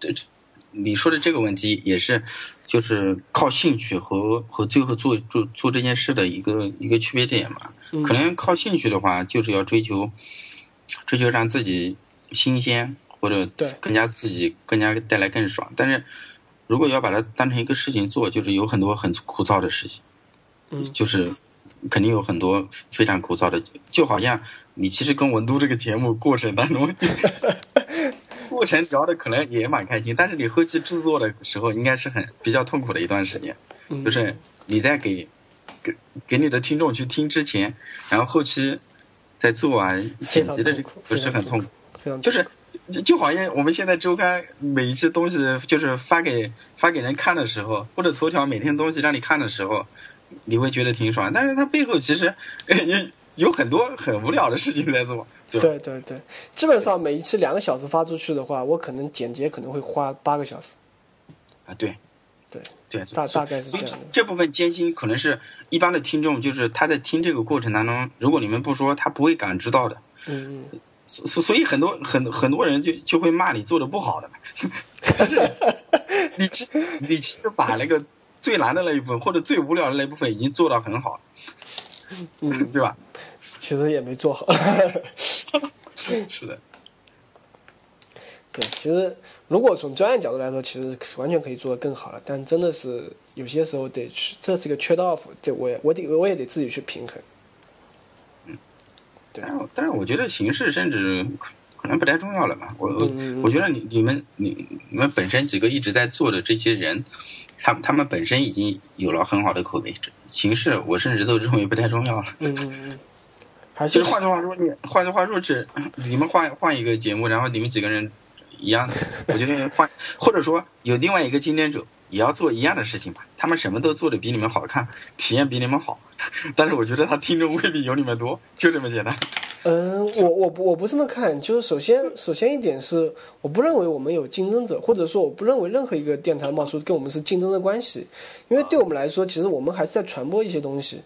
这这你说的这个问题也是，就是靠兴趣和和最后做做做这件事的一个一个区别点嘛。可能靠兴趣的话，就是要追求。追求让自己新鲜，或者更加自己更加带来更爽。但是，如果要把它当成一个事情做，就是有很多很枯燥的事情。嗯，就是肯定有很多非常枯燥的，就好像你其实跟我录这个节目过程当中，过程聊的可能也蛮开心，但是你后期制作的时候应该是很比较痛苦的一段时间，就是你在给给给你的听众去听之前，然后后期在做啊剪辑的不是很痛苦，就是就好像我们现在周刊每一期东西就是发给发给人看的时候，或者头条每天东西让你看的时候，你会觉得挺爽，但是它背后其实有 有很多很无聊的事情在做。对对对，基本上每一期两个小时发出去的话，我可能剪辑可能会花八个小时。啊，对，对对，大大概是这样的。这部分艰辛可能是一般的听众，就是他在听这个过程当中，如果你们不说，他不会感知到的。嗯嗯。所所以很多很很多人就就会骂你做的不好的。你其你其实把那个最难的那一部分或者最无聊的那一部分已经做到很好了。嗯，对吧？其实也没做好。是的。对，其实如果从专业角度来说，其实完全可以做得更好了。但真的是有些时候得去，这是个 trade off，这我也我得我也得自己去平衡。嗯，对。但是但是我觉得形式甚至可能不太重要了吧？我我我觉得你你们你你们本身几个一直在做的这些人，他他们本身已经有了很好的口碑，形式我甚至都认为不太重要了。嗯嗯嗯。其实换句话说，你换句话说，只你们换换一个节目，然后你们几个人一样的，我觉得换或者说有另外一个竞争者也要做一样的事情吧。他们什么都做的比你们好看，体验比你们好，但是我觉得他听众未必有你们多，就这么简单。嗯，我我我不这么看，就是首先首先一点是，我不认为我们有竞争者，或者说我不认为任何一个电台冒出跟我们是竞争的关系，因为对我们来说，其实我们还是在传播一些东西。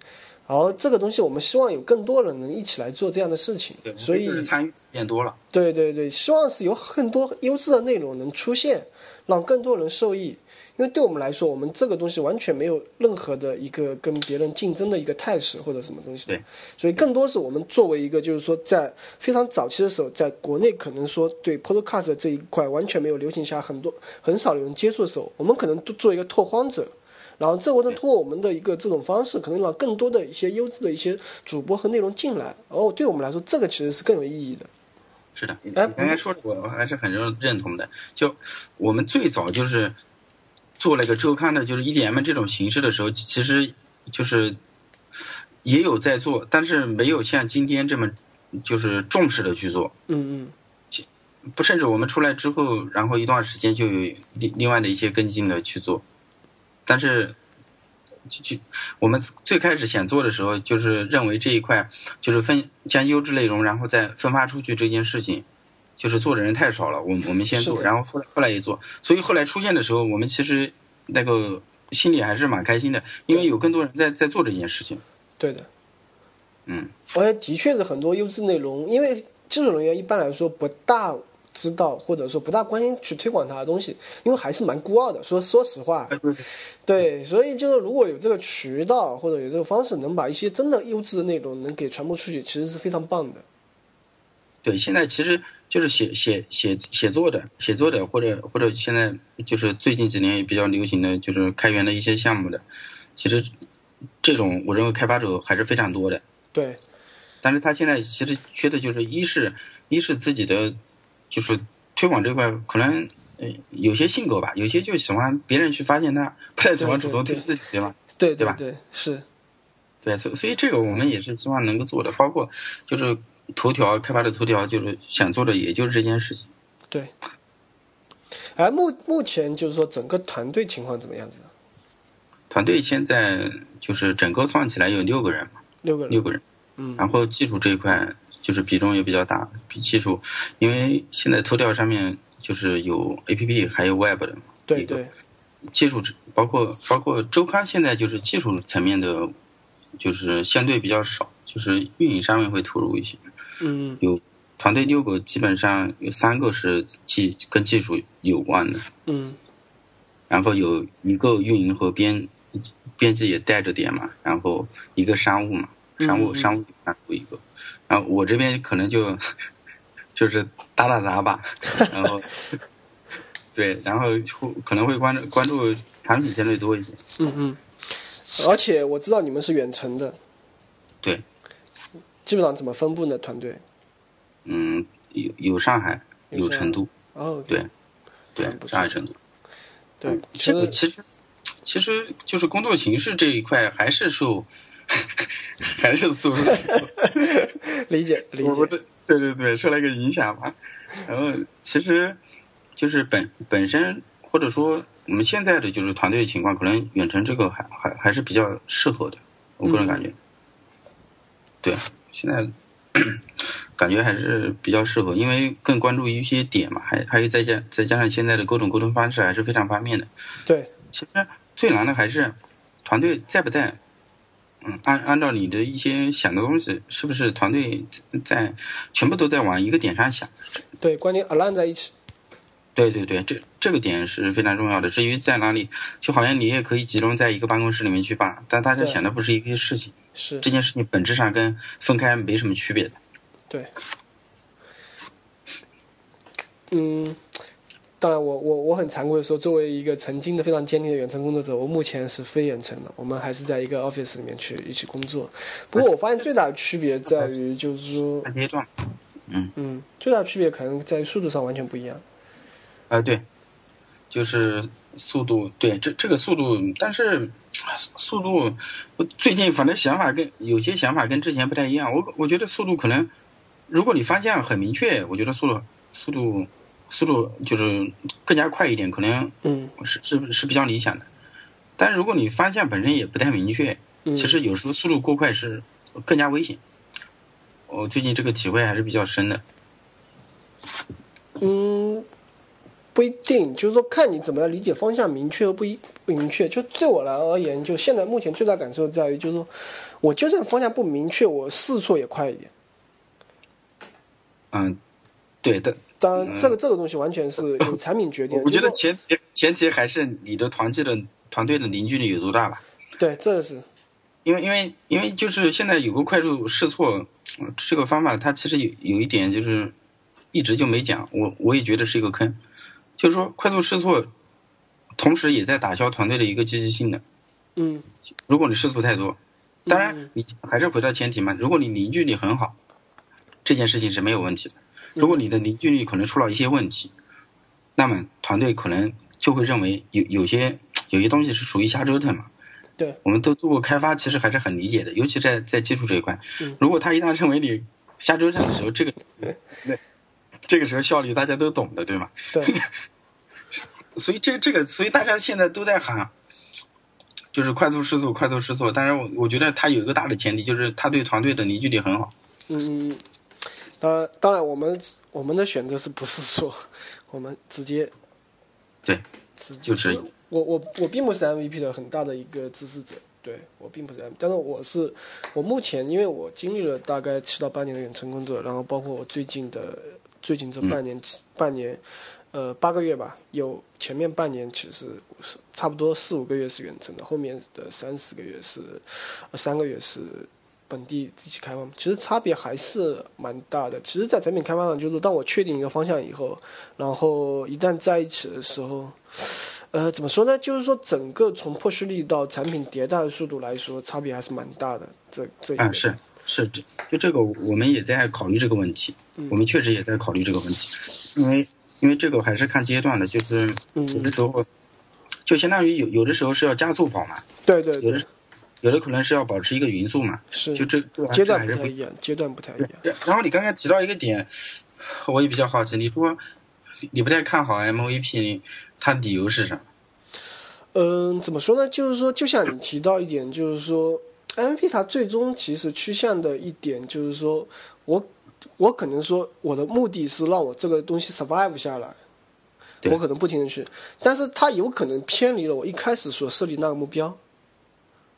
然后这个东西，我们希望有更多人能一起来做这样的事情，所以参与变多了。对对对，希望是有很多优质的内容能出现，让更多人受益。因为对我们来说，我们这个东西完全没有任何的一个跟别人竞争的一个态势或者什么东西。对，所以更多是我们作为一个，就是说在非常早期的时候，在国内可能说对 Podcast 这一块完全没有流行下，很多很少有人接触的时候，我们可能都做一个拓荒者。然后这过程通过我们的一个这种方式，可能让更多的一些优质的一些主播和内容进来。然后对我们来说，这个其实是更有意义的。是的，你刚才说的我还是很认认同的。就我们最早就是做了个周刊的，就是 EDM 这种形式的时候，其实就是也有在做，但是没有像今天这么就是重视的去做。嗯嗯。不，甚至我们出来之后，然后一段时间就有另另外的一些跟进的去做。但是，就就我们最开始想做的时候，就是认为这一块就是分将优质内容，然后再分发出去这件事情，就是做的人太少了。我我们先做，然后后来后来也做，所以后来出现的时候，我们其实那个心里还是蛮开心的，因为有更多人在在做这件事情。对的，嗯，而且的确是很多优质内容，因为技术人员一般来说不大。知道或者说不大关心去推广他的东西，因为还是蛮孤傲的。说说实话，对，所以就是如果有这个渠道或者有这个方式，能把一些真的优质的内容能给传播出去，其实是非常棒的。对，现在其实就是写写写写作的写作的，或者或者现在就是最近几年也比较流行的就是开源的一些项目的，其实这种我认为开发者还是非常多的。对，但是他现在其实缺的就是一是一是自己的。就是推广这块，可能呃有些性格吧，有些就喜欢别人去发现他，不太喜欢主动推自己，对吧？对对吧？对是，对，所所以这个我们也是希望能够做的，包括就是头条开发的头条，就是想做的也就是这件事情。对。而目目前就是说整个团队情况怎么样子？团队现在就是整个算起来有六个人嘛，六个人，六个人，嗯，然后技术这一块。就是比重也比较大，比技术，因为现在头条上面就是有 A P P 还有 Web 的，对对，技术包括包括周刊，现在就是技术层面的，就是相对比较少，就是运营上面会投入一些，嗯，有团队六个，基本上有三个是技跟技术有关的，嗯，然后有一个运营和编编辑也带着点嘛，然后一个商务嘛，商务商务然后一个。然后我这边可能就 就是打打杂吧，然后对，然后会可能会关注关注产品相对多一些。嗯嗯，而且我知道你们是远程的。对。基本上怎么分布呢？团队？嗯，有有上海，有成都。哦，对，对上海成都。对，其这个实其实其实就是工作形式这一块还是受 还是苏州理解理解，这对对对受了一个影响吧。然后其实就是本本身或者说我们现在的就是团队情况，可能远程这个还还还是比较适合的，我个人感觉。对，现在 感觉还是比较适合，因为更关注一些点嘛，还还有再加再加上现在的各种沟通方式还是非常方便的。对，其实最难的还是团队在不在，嗯，按按照你的一些想的东西，是不是团队在全部都在往一个点上想？对，关键 align 在一起，对对对，这这个点是非常重要的。至于在哪里，就好像你也可以集中在一个办公室里面去办，但大家对想的不是一个事情，是这件事情本质上跟分开没什么区别的。对，嗯，当然我，我我很惭愧的说，作为一个曾经的非常坚定的远程工作者，我目前是非远程的，我们还是在一个 office 里面去一起工作。不过我发现最大的区别在于，就是说，看阶段，嗯，最大的区别可能在于速度上完全不一样。啊、对，就是速度，对，这这个速度，但是啊速度，我最近反正想法跟有些想法跟之前不太一样。我我觉得速度可能，如果你方向很明确，我觉得速度速度速度就是更加快一点，可能嗯是是是比较理想的。但是如果你方向本身也不太明确，嗯，其实有时候速度过快是更加危险。我最近这个体会还是比较深的。嗯，不一定，就是说看你怎么来理解方向明确和不一不明确。就对我来而言，就现在目前最大感受在于，就是说我就算方向不明确，我试错也快一点。嗯，对的，当然，这个这个东西完全是由产品决定的。我觉得前提前提还是你的团队的团队的凝聚力有多大吧。对，这个是因为因为因为就是现在有个快速试错呃这个方法，它其实有有一点就是一直就没讲，我我也觉得是一个坑，就是说快速试错，同时也在打消团队的一个积极性的。嗯如果你试错太多，当嗯然你还是回到前提嘛，如果你凝聚力很好，这件事情是没有问题的。如果你的凝聚力可能出了一些问题，那么团队可能就会认为有有些有些东西是属于瞎折腾嘛。对，我们都做过开发，其实还是很理解的，尤其在在技术这一块嗯。如果他一旦认为你瞎折腾的时候，这个 那这个时候效率大家都懂的，对吗？对，所以这这个，所以大家现在都在喊，就是快速试错，快速试错。但是我我觉得他有一个大的前提，就是他对团队的凝聚力很好。嗯，当然当然，我们我们的选择是不是说我们直接对，直接就是我我我并不是 MVP 的很大的一个支持者，对我并不是 MVP，但是我是我目前因为我经历了大概七到八年的远程工作，然后包括我最近的最近这半年、半年，呃八个月吧，有前面半年其实是差不多四五个月是远程的，后面的三四个月是呃三个月是本地自己开发，其实差别还是蛮大的。其实，在产品开发上，就是当我确定一个方向以后，然后一旦在一起的时候，呃，怎么说呢？就是说，整个从破虚力到产品迭代的速度来说，差别还是蛮大的。这这一点、啊，是是，这就这个我们也在考虑这个问题，我们确实也在考虑这个问题，因为因为这个还是看阶段的，就是有的嗯，时候就相当于有有的时候是要加速跑嘛，对对对有的，有的可能是要保持一个匀速嘛，是就这这阶段还是不一样，阶段不太一样。然然后你刚才提到一个点，我也比较好奇，你说你不太看好 MVP，它理由是什么？嗯，怎么说呢？就是说，就像你提到一点，就是说，MVP 它最终其实趋向的一点就是说，我我可能说我的目的是让我这个东西 survive 下来，我可能不停的去，但是它有可能偏离了我一开始所设立那个目标。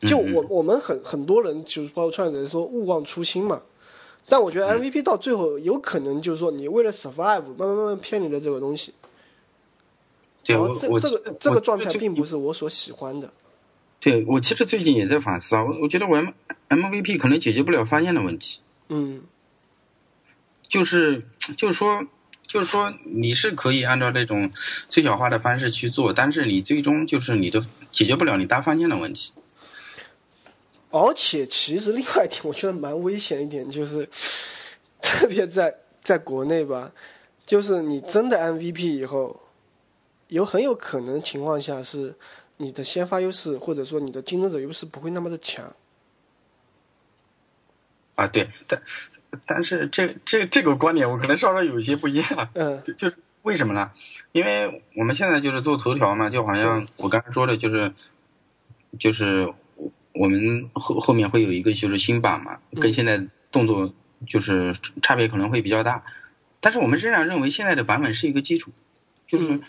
就嗯我我们很很多人就是包括创业者说勿忘初心嘛，但我觉得 MVP 到最后有可能就是说你为了 survive 慢慢慢慢偏离了这个东西，然后这这个这个状态并不是我所喜欢的。对我其实最近也在反思啊，我我觉得我 M MVP 可能解决不了发现的问题，嗯 就是就是说就是说你是可以按照那种最小化的方式去做，但是你最终就是你的解决不了你大方向的问题。而且其实另外一点，我觉得蛮危险一点，就是 特别在在国内吧，就是你真的 MVP 以后，有很有可能情况下是你的先发优势或者说你的竞争者优势不会那么的强。啊，对，但但是这这这个观点我可能稍稍有一些不一样。嗯，就就是为什么呢？因为我们现在就是做头条嘛，就好像我刚才说的，就是就是我们后后面会有一个就是新版嘛，跟现在动作就是差别可能会比较大。但是我们仍然认为现在的版本是一个基础，就是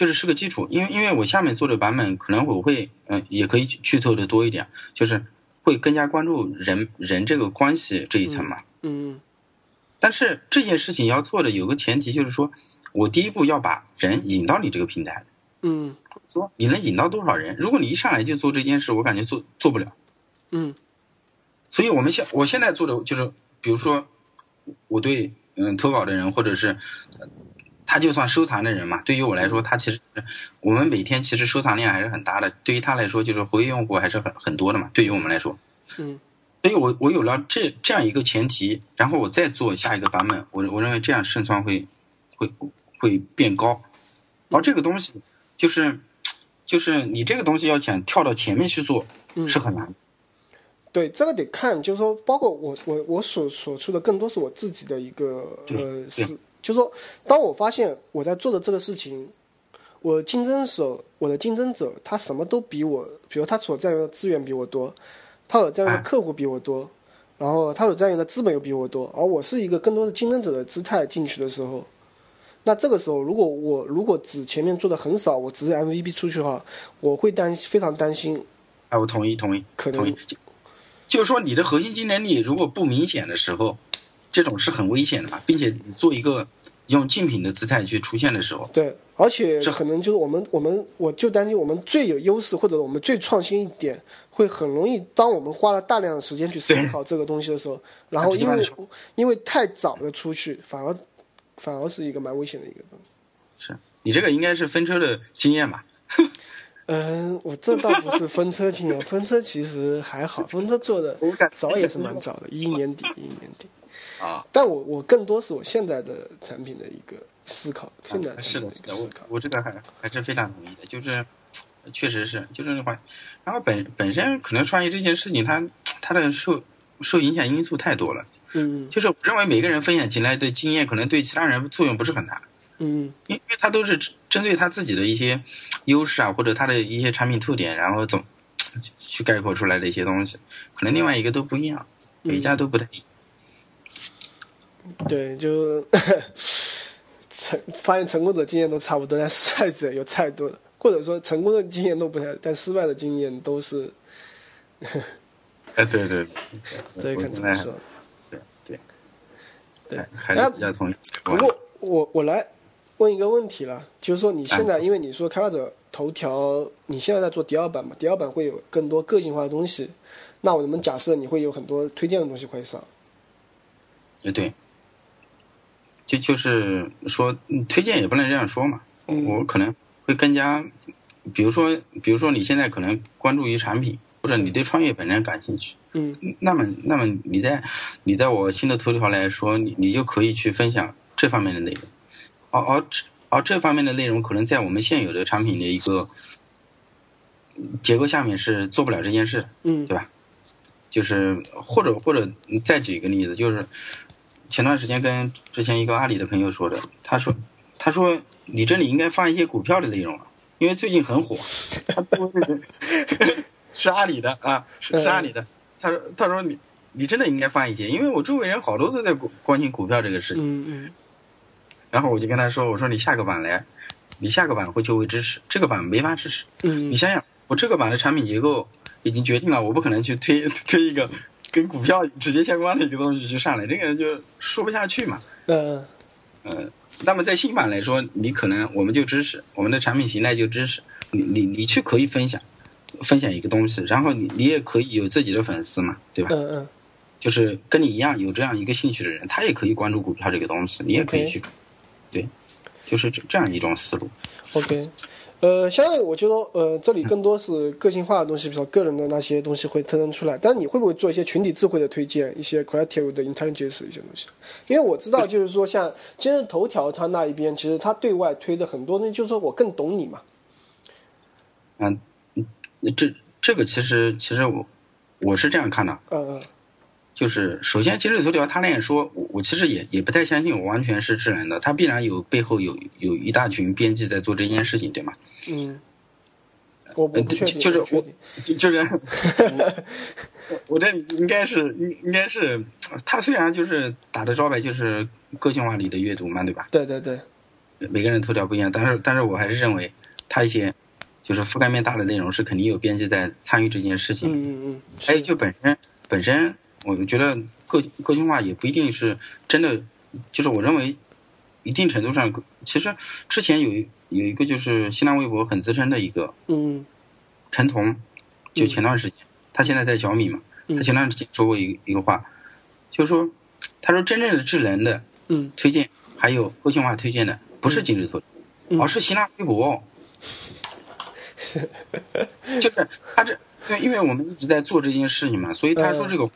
就是是个基础，因为因为我下面做的版本可能我会嗯也可以剧透的多一点，就是会更加关注人人这个关系这一层嘛。嗯但是这件事情要做的有个前提就是说，我第一步要把人引到你这个平台，嗯说你能引到多少人？如果你一上来就做这件事，我感觉做做不了。嗯所以我们现我现在做的就是，比如说我对嗯投稿的人，或者是呃他就算收藏的人嘛，对于我来说，他其实我们每天其实收藏量还是很大的，对于他来说就是活跃用户还是很很多的嘛，对于我们来说，嗯。所以我我有了这这样一个前提，然后我再做下一个版本，我我认为这样胜算会会会变高，而这个东西就是就是你这个东西要想跳到前面去做嗯，是很难的。对，这个得看，就是说，包括我我我所所处的更多是我自己的一个呃是，就是说，当我发现我在做的这个事情，我竞争手我的竞争者他什么都比我，比如他所占用的资源比我多，他所占用的哎客户比我多，然后他所占用的资本又比我多，而我是一个更多的竞争者的姿态进去的时候。那这个时候，如果我如果只前面做的很少，我只是 MVP 出去的话，我会担非常担心，哎，我同意，同意，可能同意。就就是说，你的核心竞争力如果不明显的时候，这种是很危险的嘛，并且你做一个用竞品的姿态去出现的时候，对，而且是可能就是我们我们我就担心我们最有优势或者我们最创新一点，会很容易当我们花了大量的时间去思考这个东西的时候，然后因为因为太早的出去，反而反而是一个蛮危险的一个东西。是你这个应该是分车的经验吧？嗯，我这倒不是分车经验，分车其实还好，分车做的 早也是蛮早的，一一年底一一年底。啊，但我我更多是我现在的产品的一个思考，现在产是的，我。我这个还还是非常同意的，就是确实是就是那话，然后本本身可能创业这件事情它，它的受受影响因素太多了，嗯就是我认为每个人分享起来的经验可能对其他人作用不是很大。嗯因因为他都是针针对他自己的一些优势啊，或者他的一些产品特点，然后总去概括出来的一些东西，可能另外一个都不一样，每一家都不太一样。对，就 成发现成功者经验都差不多，但失败者有太多了，或者说成功的经验都不太，但失败的经验都是，哎，对对。对，这我现在看怎么说。对对。对还还是比较同意。不过我我来问一个问题了，就是说你现在，因为你说开发者头条，你现在在做第二版嘛，第二版会有更多个性化的东西，那我们假设你会有很多推荐的东西会上，也对，就就是说，嗯推荐也不能这样说嘛，嗯。我可能会更加，比如说，比如说你现在可能关注于产品，或者你对创业本身感兴趣。嗯。那么，那么你在你在我新的头条来说，你你就可以去分享这方面的内容，而而这而这方面的内容可能在我们现有的产品的一个结构下面是做不了这件事，嗯。对吧？就是或者或者再举一个例子，就是前段时间跟之前一个阿里的朋友说的，他说他说你这里应该发一些股票的内容了，因为最近很火，是阿里的啊，是是阿里的。他说：“他说你你真的应该发一些，因为我周围人好多都在关关心股票这个事情。嗯嗯然后我就跟他说：“我说你下个版来，你下个版会就会支持，这个版没法支持。嗯你想想，我这个版的产品结构已经决定了，我不可能去推推一个跟股票直接相关的一个东西去上来，这个人就说不下去嘛。嗯呃，那么在新版来说，你可能我们就支持我们的产品形态就支持你你你去可以分享分享一个东西，然后你你也可以有自己的粉丝嘛，对吧？嗯嗯就是跟你一样有这样一个兴趣的人，他也可以关注股票这个东西，你也可以去看。对，就是这这样一种思路。，OK，呃，相对我觉得，呃，这里更多是个性化的东西，比如说个人的那些东西会特征出来。但是你会不会做一些群体智慧的推荐，一些 collective 的 intelligence 一些东西？因为我知道，就是说像今日头条它那一边，其实它对外推的很多，东西就是说我更懂你嘛。嗯，这这个其实其实我我是这样看的。嗯嗯。就是首先，今日头条他那样说，我我其实也也不太相信，我完全是智能的，他必然有背后有有一大群编辑在做这件事情，对吗？嗯，我不确定，就是我就是 我我这应该是应应该是他虽然就是打的招牌就是个性化里的阅读嘛，对吧？对对对，每个人头条不一样，但是但是我还是认为他一些就是覆盖面大的内容是肯定有编辑在参与这件事情。嗯嗯嗯，还有就本身本身。我觉得个个性化也不一定是真的，就是我认为一定程度上，其实之前有有一个就是新浪微博很资深的一个，嗯，陈彤，就前段时间，他现在在小米嘛，他前段时间说过一一个话，就是说，他说真正的智能的，嗯，推荐还有个性化推荐的不是今日头条，而是新浪微博，是，就是他这，因为因为我们一直在做这件事情嘛，所以他说这个。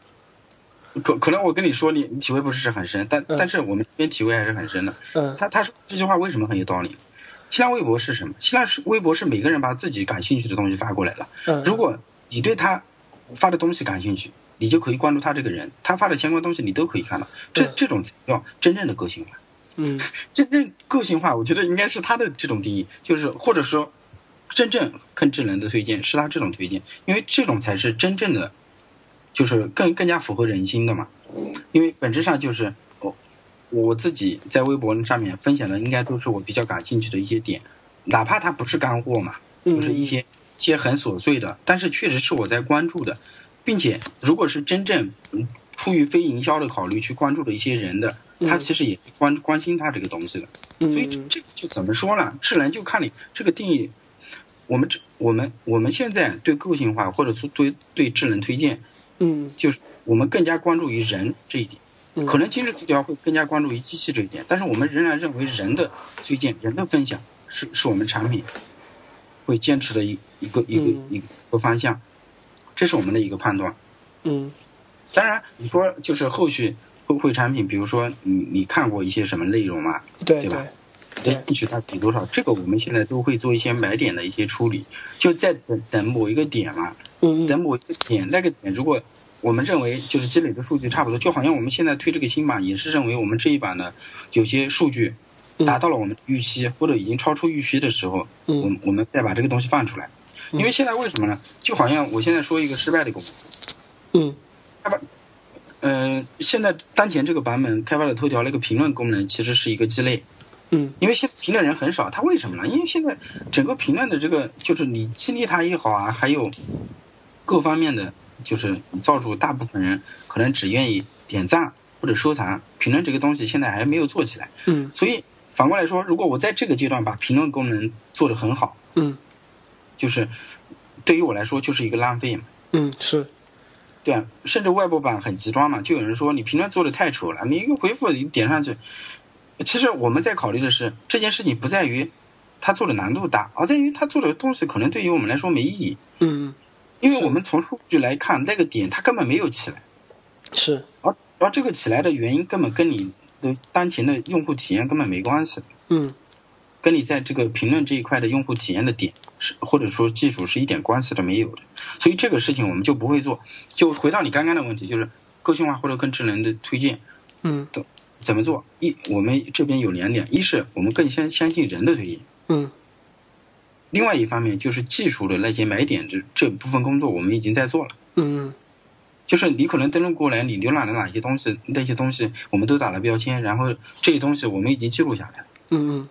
可可能我跟你说，你你体会不是很深，但但是我们这边体会还是很深的。嗯，他他说这句话为什么很有道理？新浪微博是什么？新浪微博是每个人把自己感兴趣的东西发过来了。嗯，如果你对他发的东西感兴趣，你就可以关注他这个人，他发的相关东西你都可以看到。这这种叫真正的个性化。嗯，真正个性化，我觉得应该是他的这种定义，就是或者说真正更智能的推荐是他这种推荐，因为这种才是真正的。就是更更加符合人心的嘛，因为本质上就是我我自己在微博上面分享的，应该都是我比较感兴趣的一些点，哪怕它不是干货嘛，就是一些一些很琐碎的，但是确实是我在关注的，并且如果是真正出于非营销的考虑去关注的一些人的，他其实也关关心他这个东西的，所以这个就怎么说呢？智能就看你这个定义，我们这我们我们现在对个性化或者说对对智能推荐。嗯，就是我们更加关注于人这一点，可能今日头条会更加关注于机器这一点，但是我们仍然认为人的推荐、人的分享是是我们产品会坚持的一一个一个一个方向，这是我们的一个判断。嗯，当然你说就是后续会不会产品，比如说你你看过一些什么内容嘛？对对吧？对，进去它给多少？这个我们现在都会做一些买点的一些处理，就在等等某一个点嘛。等某一个点，那个点，如果我们认为就是积累的数据差不多，就好像我们现在推这个新版，也是认为我们这一版的有些数据达到了我们预期，或者已经超出预期的时候，我我们再把这个东西放出来。因为现在为什么呢？就好像我现在说一个失败的功能，嗯，开发，嗯，现在当前这个版本开发的头条那个评论功能其实是一个鸡肋，嗯，因为现评论人很少，他为什么呢？因为现在整个评论的这个就是你激励他也好啊，还有。各方面的就是造出大部分人可能只愿意点赞或者收藏评论这个东西，现在还没有做起来。嗯，所以反过来说，如果我在这个阶段把评论功能做得很好，嗯，就是对于我来说就是一个浪费嘛。嗯，是，对啊，甚至外部版很极端嘛，就有人说你评论做的太丑了，你一个回复你点上去。其实我们在考虑的是这件事情不在于他做的难度大，而在于他做的东西可能对于我们来说没意义。嗯。因为我们从数据来看，那个点它根本没有起来，是，而而这个起来的原因根本跟你的当前的用户体验根本没关系，嗯，跟你在这个评论这一块的用户体验的点是或者说技术是一点关系都没有的，所以这个事情我们就不会做。就回到你刚刚的问题，就是个性化或者更智能的推荐，嗯，的怎么做？一我们这边有两点，一是我们更相相信人的推演，嗯。另外一方面就是技术的那些买点这这部分工作我们已经在做了，嗯，就是你可能登录过来，你浏览了哪些东西，那些东西我们都打了标签，然后这些东西我们已经记录下来了，嗯嗯，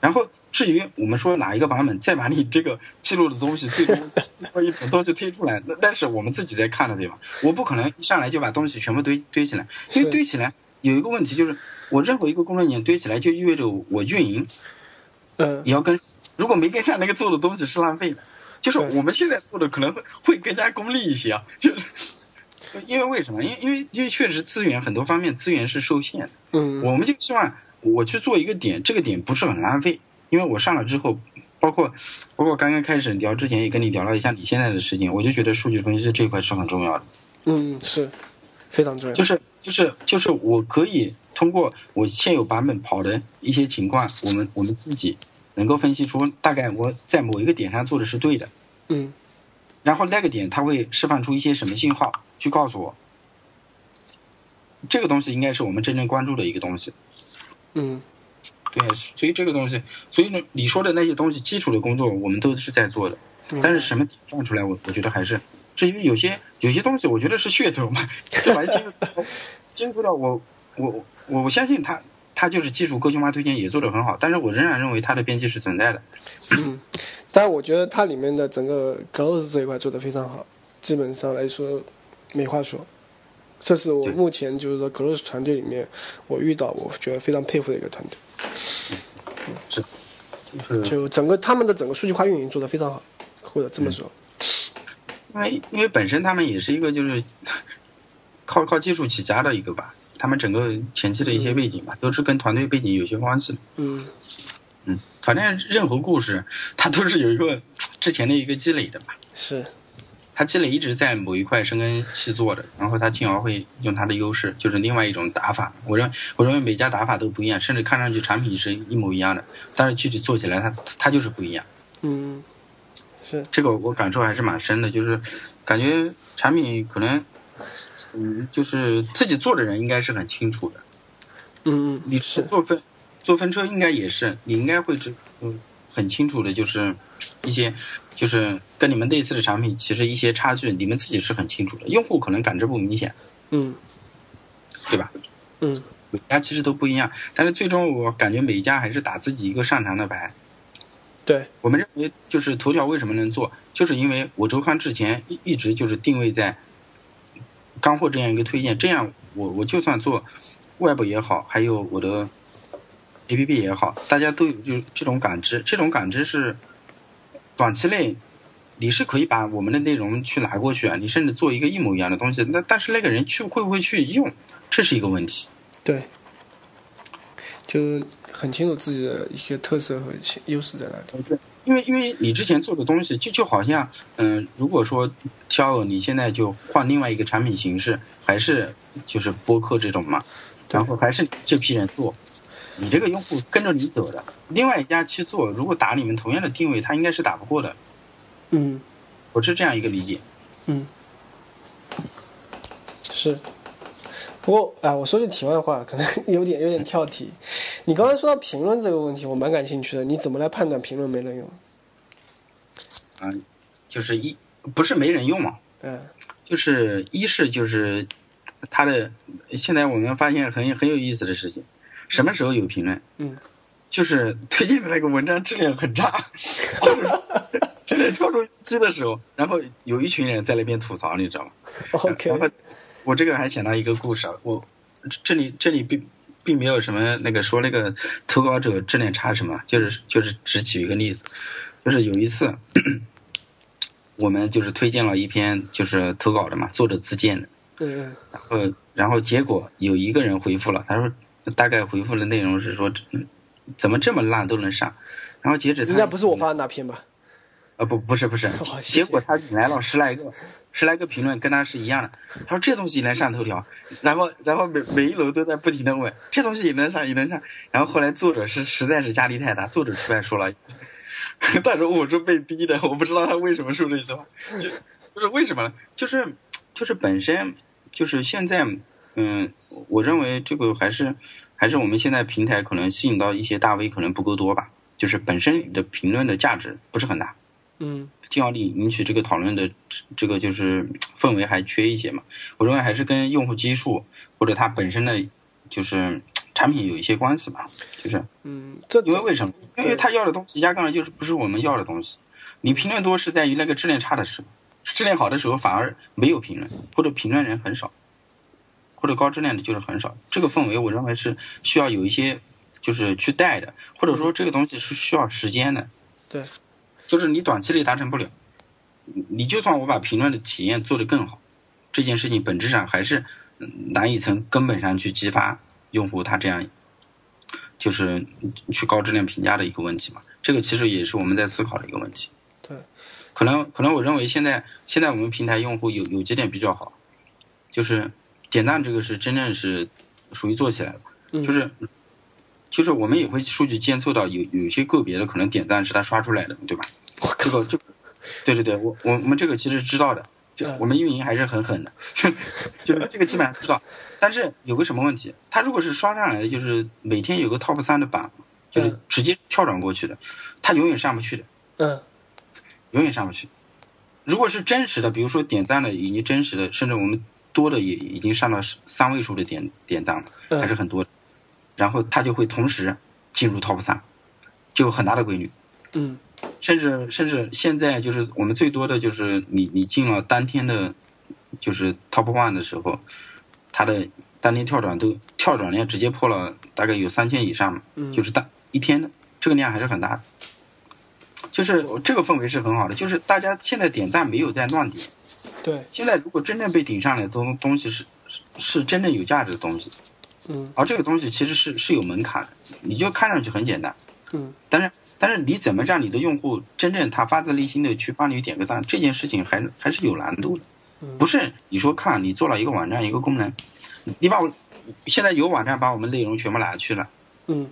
然后至于我们说哪一个版本再把你这个记录的东西最终 一种东西推出来，那但是我们自己在看的对吧？我不可能一上来就把东西全部堆堆起来，因为堆起来有一个问题就是，我任何一个功能点堆起来就意味着我运营，嗯，也要跟。如果没跟上那个做的东西是浪费的，就是我们现在做的可能会会更加功利一些啊，就是因为为什么？因为因为因为确实资源很多方面资源是受限的，嗯，我们就希望我去做一个点，这个点不是很浪费，因为我上了之后包括包括刚刚开始聊之前也跟你聊了一下你现在的事情，我就觉得数据分析这一块是很重要的。嗯，是非常重要。就是就是就是我可以通过我现有版本跑的一些情况，我们我们自己能够分析出大概我在某一个点上做的是对的，嗯。然后那个点它会释放出一些什么信号，去告诉我，这个东西应该是我们真正关注的一个东西。嗯。对，所以这个东西，所以呢，你说的那些东西，基础的工作我们都是在做的，嗯。但是什么点放出来，我我觉得还是，至于有些有些东西，我觉得是噱头嘛，这玩意儿兼顾到我我我我相信他他就是技术个性化推荐也做得很好，但是我仍然认为他的编辑是存在的。嗯，但我觉得它里面的整个 close 这一块做得非常好，基本上来说没话说。这是我目前就是说 close 团队里面我遇到我觉得非常佩服的一个团队，是就是就整个他们的整个数据化运营做得非常好，或者这么说。因为因为本身他们也是一个就是靠靠技术起家的一个吧，他们整个前期的一些背景吧，都是跟团队背景有些关系的。嗯嗯，反正任何故事它都是有一个之前的一个积累的吧。是，他积累一直在某一块深耕细作的，然后他进而会用他的优势，就是另外一种打法。我认我认为每家打法都不一样，甚至看上去产品是一模一样的，但是具体做起来它它就是不一样。嗯是，这个我感受还是蛮深的，就是感觉产品可能，嗯，就是自己做的人应该是很清楚的。嗯嗯你是，做分做分车应该也是，你应该会知嗯很清楚的，就是一些就是跟你们类似的产品，其实一些差距你们自己是很清楚的，用户可能感知不明显，嗯对吧？嗯每家其实都不一样，但是最终我感觉每一家还是打自己一个擅长的牌。对，我们认为就是头条为什么能做，就是因为我周刊之前一一直就是定位在干货这样一个推荐，这样我我就算做 Web 也好，还有我的 APP 也好，大家都有就这种感知，这种感知是短期内你是可以把我们的内容去拿过去啊，你甚至做一个一模一样的东西，那但是那个人去会不会去用，这是一个问题。对，就很清楚自己的一些特色和优势在哪里。对因为因为你之前做的东西就就好像，嗯、如果说肖尔你现在就换另外一个产品形式，还是就是播客这种嘛，然后还是这批人做，你这个用户跟着你走的，另外一家去做，如果打你们同样的定位，他应该是打不过的，嗯我是这样一个理解。嗯，是。不过啊，我说句题外话，可能有点有点跳题。你刚才说到评论这个问题，我蛮感兴趣的。你怎么来判断评论没人用？嗯、就是一不是没人用嘛，嗯就是一是就是他的现在我们发现很很有意思的事情，什么时候有评论？嗯，就是推荐的那个文章质量很差，质量超出预期的时候，然后有一群人在那边吐槽，你知道吗？，OK，然后我这个还想到一个故事啊，我这里这里并并没有什么那个说那个投稿者质量差什么，就是就是只举一个例子，就是有一次 我们就是推荐了一篇就是投稿的嘛，作者自荐的，嗯然后然后结果有一个人回复了，他说大概回复的内容是说嗯怎么这么烂都能上，然后截止应该不是我发的那篇吧？啊不不是不是 好，谢谢结果他引来了十来个十来个评论跟他是一样的，他说这东西也能上头条，然后然后每每一楼都在不停的问这东西也能上也能上，然后后来作者是实在是压力太大，作者出来说了，他说我是被逼的，我不知道他为什么说这句话，就就是为什么呢？就是就是本身就是现在嗯，我认为这个还是还是我们现在平台可能吸引到一些大 V 可能不够多吧，就是本身你的评论的价值不是很大。嗯进而引引起这个讨论的这个就是氛围还缺一些嘛。我认为还是跟用户基数或者它本身的就是产品有一些关系吧。就是嗯，这因为为什么？因为他要的东西压根儿就是不是我们要的东西。你评论多是在于那个质量差的时候，质量好的时候反而没有评论，或者评论人很少，或者高质量的就是很少。这个氛围我认为是需要有一些就是去带的，或者说这个东西是需要时间的。对，就是你短期内达成不了，你你就算我把评论的体验做得更好，这件事情本质上还是嗯难以从根本上去激发用户他这样就是去高质量评价的一个问题嘛。这个其实也是我们在思考的一个问题。对，可能可能我认为现在现在我们平台用户有有几点比较好，就是点赞这个是真正是属于做起来了，嗯就是就是我们也会数据监测到有有些个别的可能点赞是他刷出来的，对吧？我这个就对对对，我我我们这个其实知道的，就嗯我们运营还是很狠的，就 就是这个基本上知道。但是有个什么问题，他如果是刷上来的，就是每天有个 top 三的榜，就是嗯直接跳转过去的，他永远上不去的，嗯永远上不去。如果是真实的，比如说点赞的已经真实的，甚至我们多的也已经上到三位数的点点赞了，嗯还是很多的。然后他就会同时进入 top 三，就有很大的规律。嗯甚至甚至现在就是我们最多的就是你你进了当天的，就是 top one 的时候，它的当天跳转都跳转量直接破了大概有三千以上嘛，嗯，就是当一天的这个量还是很大的，就是这个氛围是很好的，就是大家现在点赞没有在乱点，对，现在如果真正被顶上来的东东西是是是真正有价值的东西，嗯。而这个东西其实是是有门槛的，你就看上去很简单。嗯。但是但是你怎么让你的用户真正他发自内心的去帮你点个赞，这件事情还还是有难度的。嗯，不是你说看你做了一个网站一个功能，你把我现在有网站把我们内容全部拿去了，嗯。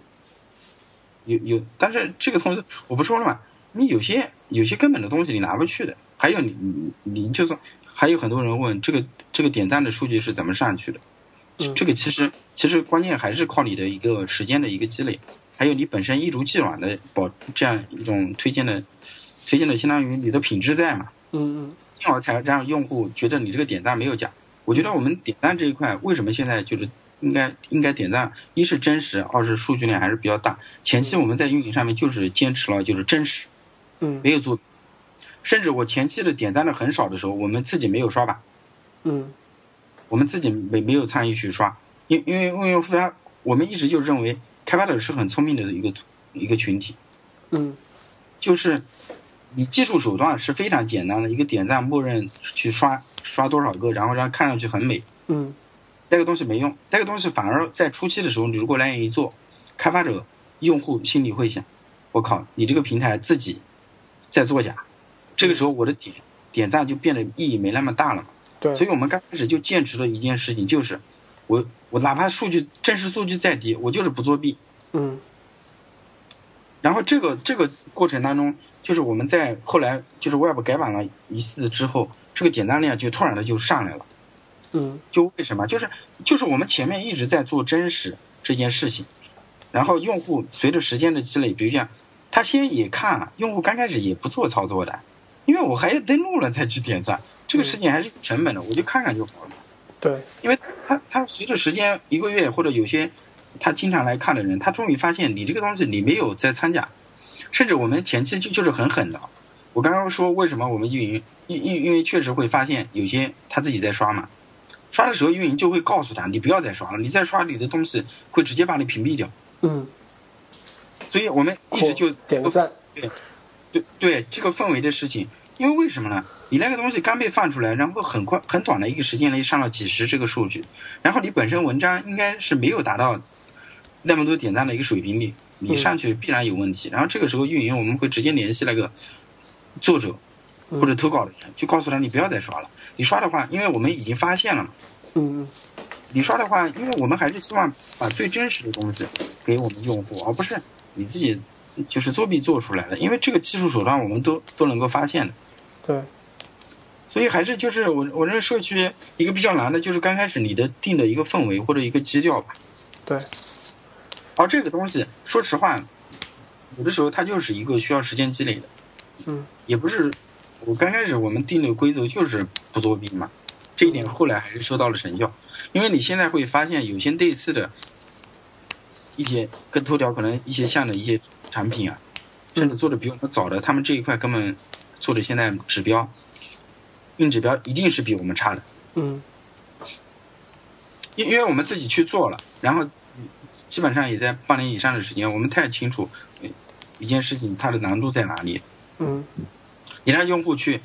有有，但是这个东西我不说了嘛，你有些有些根本的东西你拿不去的，还有你你你就算还有很多人问这个这个点赞的数据是怎么上去的，嗯。这个其实其实关键还是靠你的一个时间的一个积累，还有你本身一如既往的保这样一种推荐的推荐的相当于你的品质在嘛，嗯嗯。进而才让用户觉得你这个点赞没有假。我觉得我们点赞这一块为什么现在就是应该应该点赞，一是真实，二是数据量还是比较大。前期我们在运营上面就是坚持了就是真实，嗯。没有做，甚至我前期的点赞的很少的时候，我们自己没有刷吧，嗯。我们自己没没有参与去刷，因因为因为非常我们一直就认为开发者是很聪明的一个一个群体，嗯。就是你技术手段是非常简单的，一个点赞默认去刷刷多少个，然后让看上去很美，嗯。这个东西没用，这个东西反而在初期的时候，你如果来源于做，开发者、用户心里会想：我靠，你这个平台自己在作假，这个时候我的点点赞就变得意义没那么大了嘛。对，所以我们刚开始就坚持了一件事情，就是我我哪怕数据真实数据再低，我就是不作弊。嗯然后这个这个过程当中，就是我们在后来就是 Web 改版了一次之后，这个点赞量就突然的就上来了。嗯就为什么？就是就是我们前面一直在做真实这件事情，然后用户随着时间的积累，比如像他先也看了，用户刚开始也不做操作的，因为我还要登录了再去点赞，这个事情还是有成本的，我就看看就好了。对，因为他他随着时间一个月或者有些他经常来看的人，他终于发现你这个东西你没有在参加，甚至我们前期就就是很狠的。我刚刚说为什么我们运营，因因因为确实会发现有些他自己在刷嘛，刷的时候运营就会告诉他你不要再刷了，你再刷你的东西会直接把你屏蔽掉。嗯，所以我们一直就点个赞，对对这个氛围的事情，因为为什么呢？你那个东西刚被放出来，然后很快很短的一个时间内上了几十这个数据，然后你本身文章应该是没有达到那么多点赞的一个水平，你你上去必然有问题。然后这个时候运营我们会直接联系那个作者或者投稿的人，就告诉他你不要再刷了。你刷的话，因为我们已经发现了嘛，嗯你刷的话，因为我们还是希望把最真实的东西给我们用户，而不是你自己就是作弊做出来的。因为这个技术手段我们都都能够发现的。对，所以还是就是我我认为社区一个比较难的就是刚开始你的定的一个氛围或者一个基调吧。对，而这个东西说实话，有的时候它就是一个需要时间积累的，嗯。也不是我刚开始我们定的规则就是不作弊嘛，这一点后来还是收到了成效，因为你现在会发现有些类似的一些跟头条可能一些像的一些产品啊，甚至做的比我们早的，他们这一块根本做的现在指标。硬指标一定是比我们差的，嗯因因为我们自己去做了，然后基本上也在半年以上的时间，我们太清楚呃一件事情它的难度在哪里。嗯你让用户去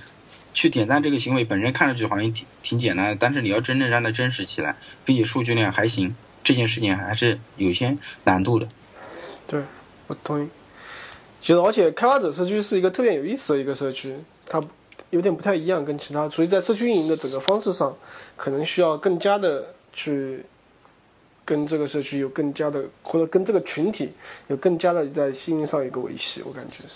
去点赞这个行为本身看上去好像挺挺简单的，但是你要真正让它真实起来，并且数据量还行，这件事情还是有些难度的。对，我同意。其实，而且开发者社区是一个特别有意思的一个社区，它有点不太一样，跟其他，所以在社区运营的整个方式上，可能需要更加的去跟这个社区有更加的，或者跟这个群体有更加的在心灵上一个维系，我感觉是。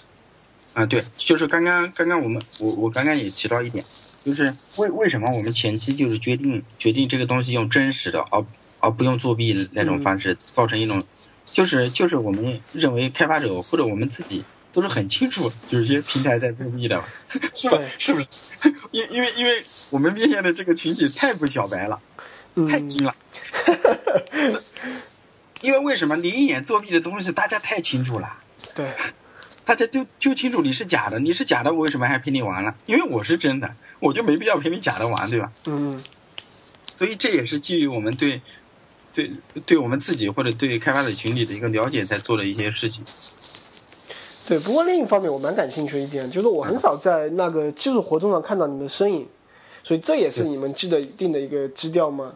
啊，对，就是刚刚刚刚我们我我刚刚也提到一点，就是为为什么我们前期就是决定决定这个东西用真实的，而而不用作弊那种方式，造成一种。就是就是我们认为开发者或者我们自己都是很清楚有些平台在作弊的，是吧？是不是？因因为因为我们面向的这个群体太不小白了，太精了。因为为什么你一眼作弊的东西大家太清楚了？对，大家就就清楚你是假的，你是假的，我为什么还陪你玩了？因为我是真的，我就没必要陪你假的玩，对吧？嗯。所以这也是基于我们对。对，对我们自己或者对开发者群体的一个了解，在做的一些事情。对，不过另一方面，我蛮感兴趣的一点，就是我很少在那个技术活动上看到你的身影，所以这也是你们记得定的一个基调吗？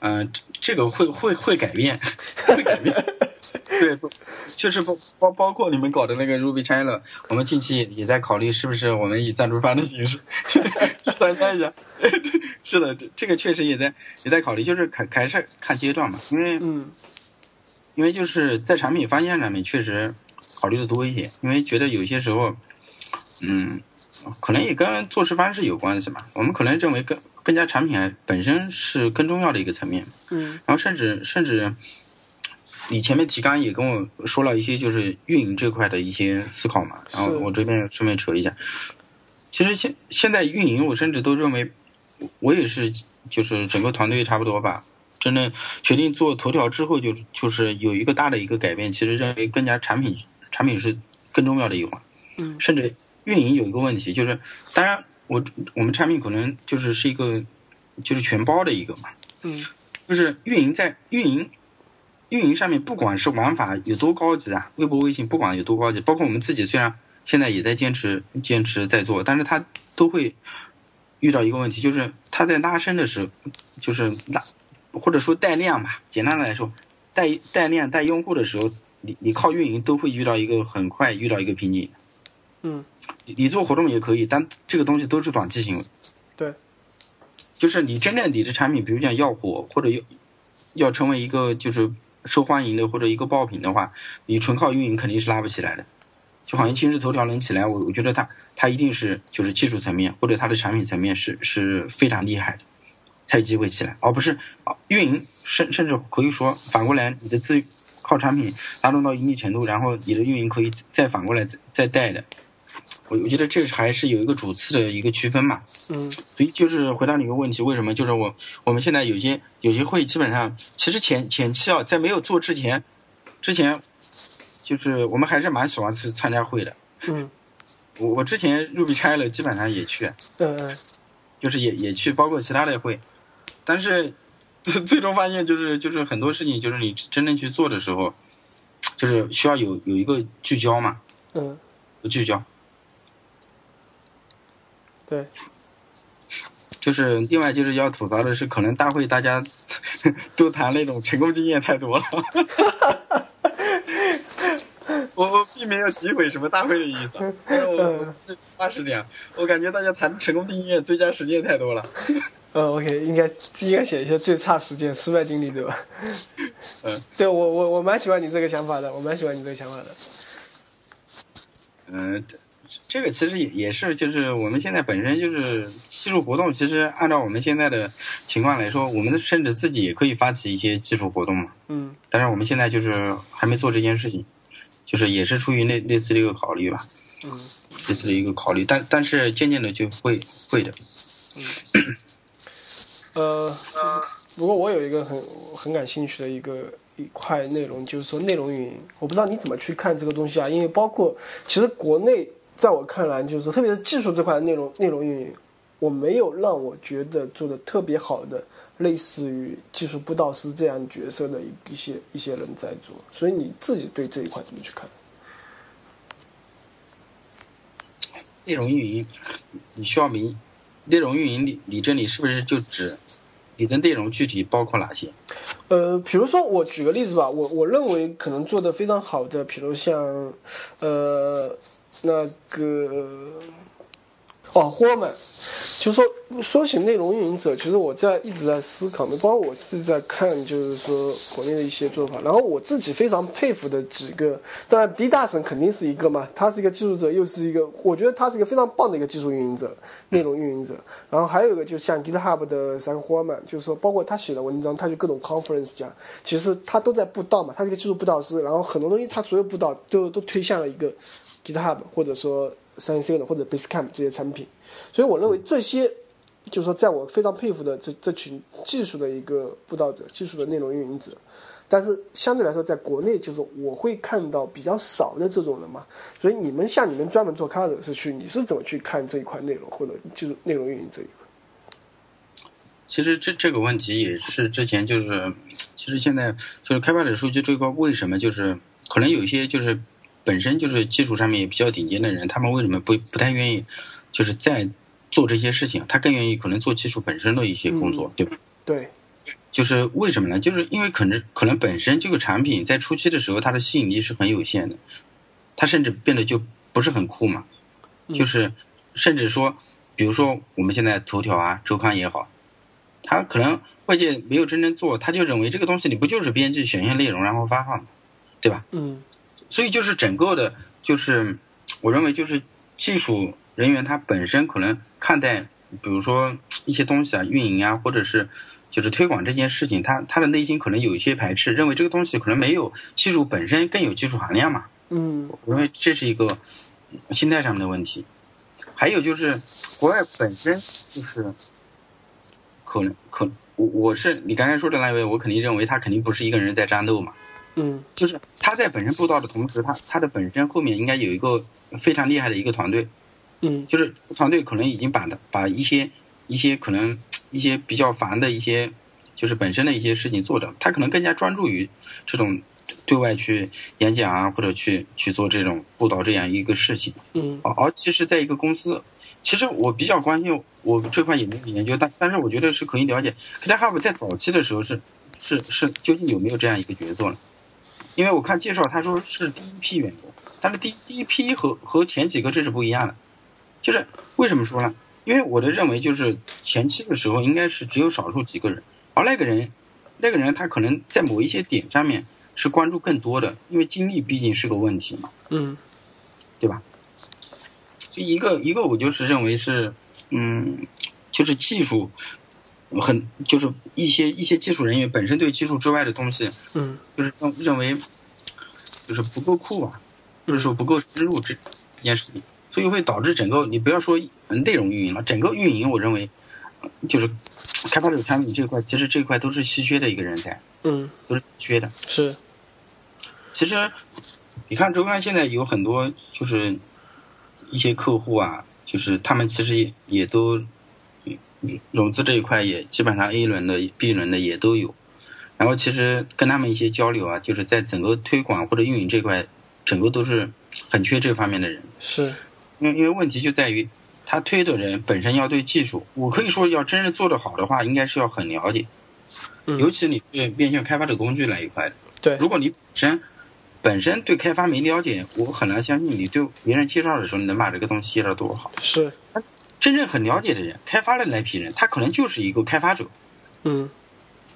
嗯，这个会会会改变，会改变。对，就是包包包括你们搞的那个 Ruby China，我们近期也在考虑是不是我们以赞助方的形式去参加一下。是的，这这个确实也在也在考虑，就是看还是看阶段嘛。因为嗯，因为就是在产品方向上面确实考虑的多一些，因为觉得有些时候，嗯，可能也跟做事方式有关系嘛。我们可能认为更更加产品本身是更重要的一个层面。嗯，然后甚至甚至。你前面提纲也跟我说了一些，就是运营这块的一些思考嘛，然后我这边顺便扯一下。其实现现在运营，我甚至都认为，我也是，就是整个团队差不多吧。真的决定做头条之后，就就是有一个大的一个改变。其实认为更加产品产品是更重要的一环。嗯。甚至运营有一个问题，就是当然我我们产品可能就是是一个就是全包的一个嘛。嗯。就是运营在运营。运营上面，不管是玩法有多高级啊，微博、微信不管有多高级，包括我们自己，虽然现在也在坚持、坚持在做，但是它都会遇到一个问题，就是它在拉伸的时候，就是拉或者说带量吧，简单的来说，带带量、带用户的时候，你你靠运营都会遇到一个很快遇到一个瓶颈。嗯，你做活动也可以，但这个东西都是短期行为。对，就是你真正你的产品，比如讲要火或者要要成为一个就是。受欢迎的或者一个爆品的话，你纯靠运营肯定是拉不起来的。就好像今日头条能起来，我我觉得它它一定是就是技术层面或者它的产品层面是是非常厉害的，才有机会起来，而不是运营甚甚至可以说反过来，你的资靠产品拉动到一定程度，然后你的运营可以再反过来再再带的。我我觉得这还是有一个主次的一个区分嘛，嗯，所以就是回答你一个问题，为什么？就是我我们现在有些有些会基本上其实前前期啊，在没有做之前，之前就是我们还是蛮喜欢去参加会的，嗯，我我之前入币拆了，基本上也去，嗯嗯，就是也也去，包括其他的会，但是最最终发现就是就是很多事情就是你真正去做的时候，就是需要有有一个聚焦嘛，嗯，聚焦。对，就是另外就是要吐槽的是，可能大会大家 都谈那种成功经验太多了。我我并没有诋毁什么大会的意思，我八十点，我感觉大家谈成功经验最佳实践太多了。呃，OK，应该应该写一些最差实践、失败经历，对吧？嗯，对我我我蛮喜欢你这个想法的，我蛮喜欢你这个想法的。嗯。这个其实也也是，就是我们现在本身就是技术活动。其实按照我们现在的情况来说，我们甚至自己也可以发起一些技术活动嘛。嗯。但是我们现在就是还没做这件事情，就是也是出于类类似的一个考虑吧。嗯。类似的一个考虑，但但是渐渐的就会会的。嗯。呃，不过我有一个很很感兴趣的一个一块内容，就是说内容运营。我不知道你怎么去看这个东西啊？因为包括其实国内。在我看来，就是说，特别是技术这块的内容内容运营，我没有让我觉得做的特别好的，类似于技术布道师这样角色的一一些一些人在做。所以你自己对这一块怎么去看？内容运营，你需要明内容运营，你你这里是不是就指你的内容具体包括哪些？呃，比如说我举个例子吧，我我认为可能做的非常好的，比如像，呃，那个。哦，霍曼，就是说说起内容运营者，其实我在一直在思考，包括我是在看，就是说国内的一些做法。然后我自己非常佩服的几个，当然迪大神肯定是一个嘛，他是一个技术者，又是一个，我觉得他是一个非常棒的一个技术运营者、内容运营者。然后还有一个，就像 GitHub 的三个霍曼，就是说包括他写的文章，他就各种 conference 讲，其实他都在布道嘛，他是一个技术布道师。然后很多东西他所有布道都都推向了一个 GitHub，或者说。三 C 的或者 Basecamp 这些产品，所以我认为这些，就是说，在我非常佩服的这这群技术的一个布道者、技术的内容运营者，但是相对来说，在国内就是我会看到比较少的这种人嘛。所以你们像你们专门做开发者社区，你是怎么去看这一块内容或者技术内容运营这一块？其实这这个问题也是之前就是，其实现在就是开发者数据这一块为什么就是可能有一些就是。本身就是技术上面也比较顶尖的人，他们为什么不不太愿意，就是在做这些事情？他更愿意可能做技术本身的一些工作，对吧？对，就是为什么呢？就是因为可能可能本身这个产品在初期的时候，它的吸引力是很有限的，它甚至变得就不是很酷嘛。就是甚至说，比如说我们现在头条啊、周刊也好，它可能外界没有真正做，他就认为这个东西你不就是编辑选些内容然后发放，对吧？嗯。所以就是整个的，就是我认为就是技术人员他本身可能看待，比如说一些东西啊，运营啊，或者是就是推广这件事情，他他的内心可能有一些排斥，认为这个东西可能没有技术本身更有技术含量嘛。嗯，我认为这是一个心态上面的问题。还有就是国外本身就是可能可我我是你刚才说的那位，我肯定认为他肯定不是一个人在战斗嘛。嗯，就是他在本身布道的同时，他他的本身后面应该有一个非常厉害的一个团队，嗯，就是团队可能已经把把一些一些可能一些比较烦的一些就是本身的一些事情做的，他可能更加专注于这种对外去演讲啊，或者去去做这种布道这样一个事情，嗯，而其实在一个公司，其实我比较关心我这块也没有研究，但但是我觉得是可以了解，GitHub 在早期的时候是是是究竟有没有这样一个角色呢？因为我看介绍，他说是第一批员工，但是第第一批和和前几个这是不一样的，就是为什么说呢？因为我的认为就是前期的时候应该是只有少数几个人，而那个人，那个人他可能在某一些点上面是关注更多的，因为精力毕竟是个问题嘛，嗯，对吧？就一个一个，我就是认为是，嗯，就是技术。很就是一些一些技术人员本身对技术之外的东西，嗯，就是认认为就是不够酷啊，或者说不够深入这这件事情，所以会导致整个你不要说内容运营了，整个运营我认为就是开发者产品这块，其实这块都是稀缺的一个人才，嗯，都是缺的。是，其实你看周刊现在有很多就是一些客户啊，就是他们其实也也都。融资这一块也基本上 A 轮的、B 轮的也都有，然后其实跟他们一些交流啊，就是在整个推广或者运营这块，整个都是很缺这方面的人。是，因为因为问题就在于，他推的人本身要对技术，我可以说要真正做得好的话，应该是要很了解。嗯。尤其你对面向开发者工具那一块的。对。如果你本身本身对开发没了解，我很难相信你对别人介绍的时候，你能把这个东西介绍多好。是。真正很了解的人，开发的那批人，他可能就是一个开发者，嗯，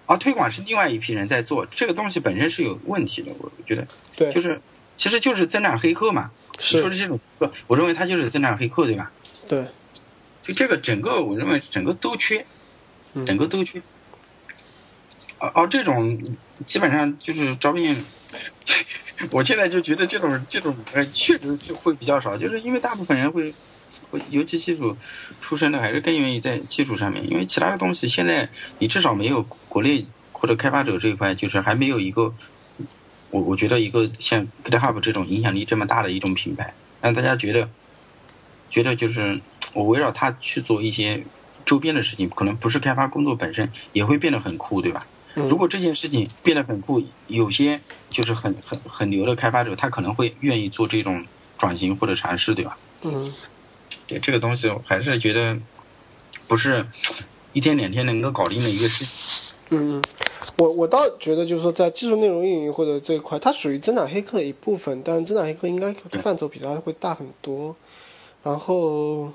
而推广是另外一批人在做，这个东西本身是有问题的，我觉得，对，就是，其实就是增长黑客嘛，是。说的这种，我认为他就是增长黑客，对吧？对，就这个整个，我认为整个都缺，整个都缺，而而这种基本上就是招聘，我现在就觉得这种这种呃确实就会比较少，就是因为大部分人会。尤其技术出身的，还是更愿意在技术上面，因为其他的东西现在你至少没有国内或者开发者这一块，就是还没有一个，我我觉得一个像 GitHub 这种影响力这么大的一种品牌，让大家觉得觉得就是我围绕它去做一些周边的事情，可能不是开发工作本身也会变得很酷，对吧？如果这件事情变得很酷，有些就是很很很牛的开发者，他可能会愿意做这种转型或者尝试，对吧？嗯。对这个东西，我还是觉得不是一天两天能够搞定的一个事情。嗯，我我倒觉得就是说，在技术内容运营或者这一块，它属于增长黑客的一部分，但增长黑客应该范畴比它会大很多。然后，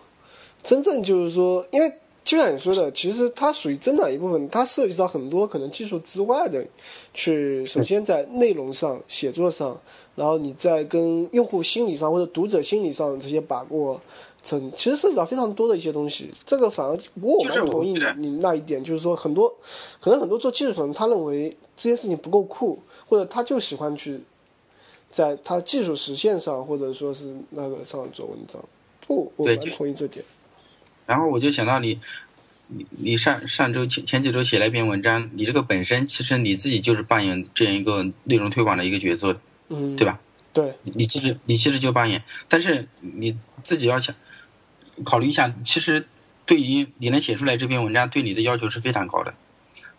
真正就是说，因为就像你说的，其实它属于增长一部分，它涉及到很多可能技术之外的，去首先在内容上、写作上，然后你在跟用户心理上或者读者心理上这些把握。整其实涉及到非常多的一些东西，这个反而不过我蛮同意你那一点，就是说很多可能很多做技术的人，他认为这些事情不够酷，或者他就喜欢去在他技术实现上或者说是那个上做文章。不，我蛮同意这点。然后我就想到你，你你上上周前前几周写了一篇文章，你这个本身其实你自己就是扮演这样一个内容推广的一个角色，嗯，对吧？对，你其实你其实就扮演，但是你自己要想。考虑一下，其实对于你能写出来这篇文章，对你的要求是非常高的。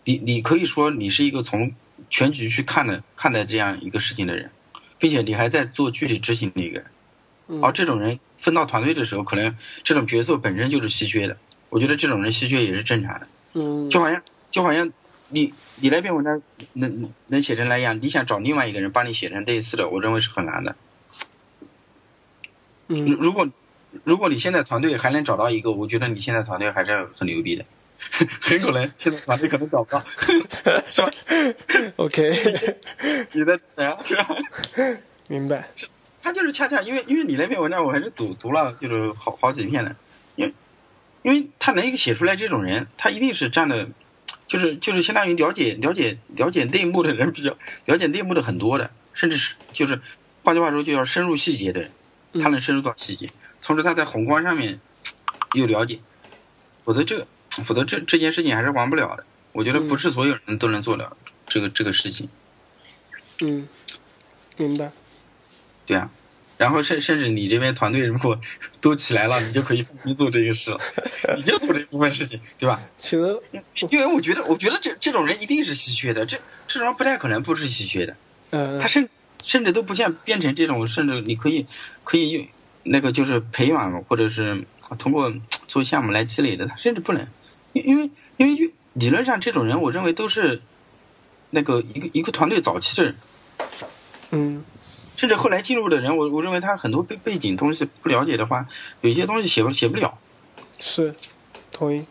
你你可以说你是一个从全局去看的看待这样一个事情的人，并且你还在做具体执行的一个人。而这种人分到团队的时候，可能这种角色本身就是稀缺的。我觉得这种人稀缺也是正常的。嗯，就好像就好像你你那篇文章能能写成那样，你想找另外一个人帮你写成类似的，我认为是很难的。嗯，如果。如果你现在团队还能找到一个，我觉得你现在团队还是很牛逼的，很可能 现在团队可能找不到，是吧？OK，你在怎样？明白。是，他就是恰恰因为因为你那篇文章我还是读读了，就是好好几篇的，因为因为他能写出来这种人，他一定是占的，就是就是相当于了解了解了解内幕的人比较了解内幕的很多的，甚至是就是换句话说就要深入细节的人，他能深入到细节。同时，他在宏观上面 又了解，否则这否则这这件事情还是完不了的。我觉得不是所有人都能做了这个这个事情。嗯，明白。对啊，然后甚甚至你这边团队如果 都起来了，你就可以放心做这个事了，你就做这部分事情，对吧？其实，因为我觉得，我觉得这这种人一定是稀缺的，这这种人不太可能不是稀缺的。嗯。他甚甚至都不像变成这种，甚至你可以可以用。那个就是培养，或者是通过 做项目来积累的，他甚至不能，因因为因为理论上这种人，我认为都是那个一个一个团队早期的人，嗯，甚至后来进入的人，我我认为他很多背背景东西不了解的话，有些东西写不写不了，是，同意，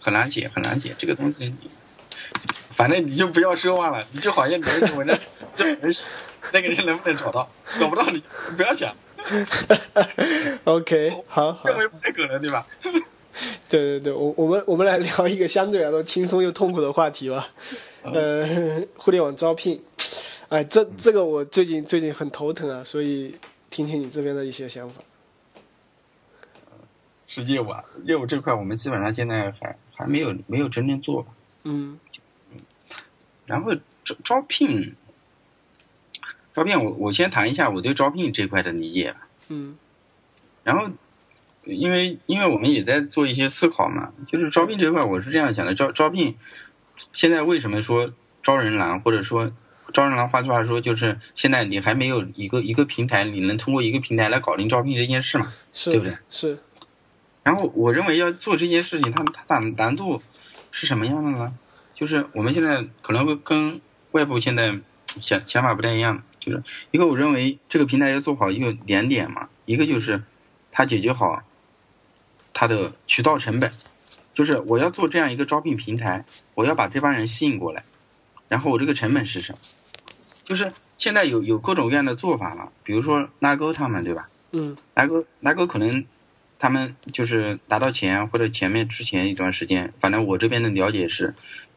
很难写很难写这个东西，反正你就不要奢望了，你就好像你那个文章，就那个人能不能找到，找不到你不要想。OK，好，好，认为不太可能，对吧？对对对，我我们我们来聊一个相对来说轻松又痛苦的话题吧。呃，互联网招聘，哎，这这个我最近最近很头疼啊，所以听听你这边的一些想法。是业务啊，业务这块我们基本上现在还还没有没有真正做。嗯。然后招招聘。招聘，我我先谈一下我对招聘这块的理解吧。嗯，然后，因为因为我们也在做一些思考嘛，就是招聘这块，我是这样想的：招招聘，现在为什么说招人难，或者说招人难？换句话说，就是现在你还没有一个一个平台，你能通过一个平台来搞定招聘这件事嘛？是，对不对？是。然后我认为要做这件事情，它它难难度是什么样的呢？就是我们现在可能会跟外部现在想想法不太一样。就是一个，我认为这个平台要做好一个两点嘛，一个就是它解决好它的渠道成本，就是我要做这样一个招聘平台，我要把这帮人吸引过来，然后我这个成本是什么？就是现在有有各种各样的做法了，比如说拉钩他们，对吧？嗯，拉钩拉钩可能他们就是拿到钱或者前面之前一段时间，反正我这边的了解是，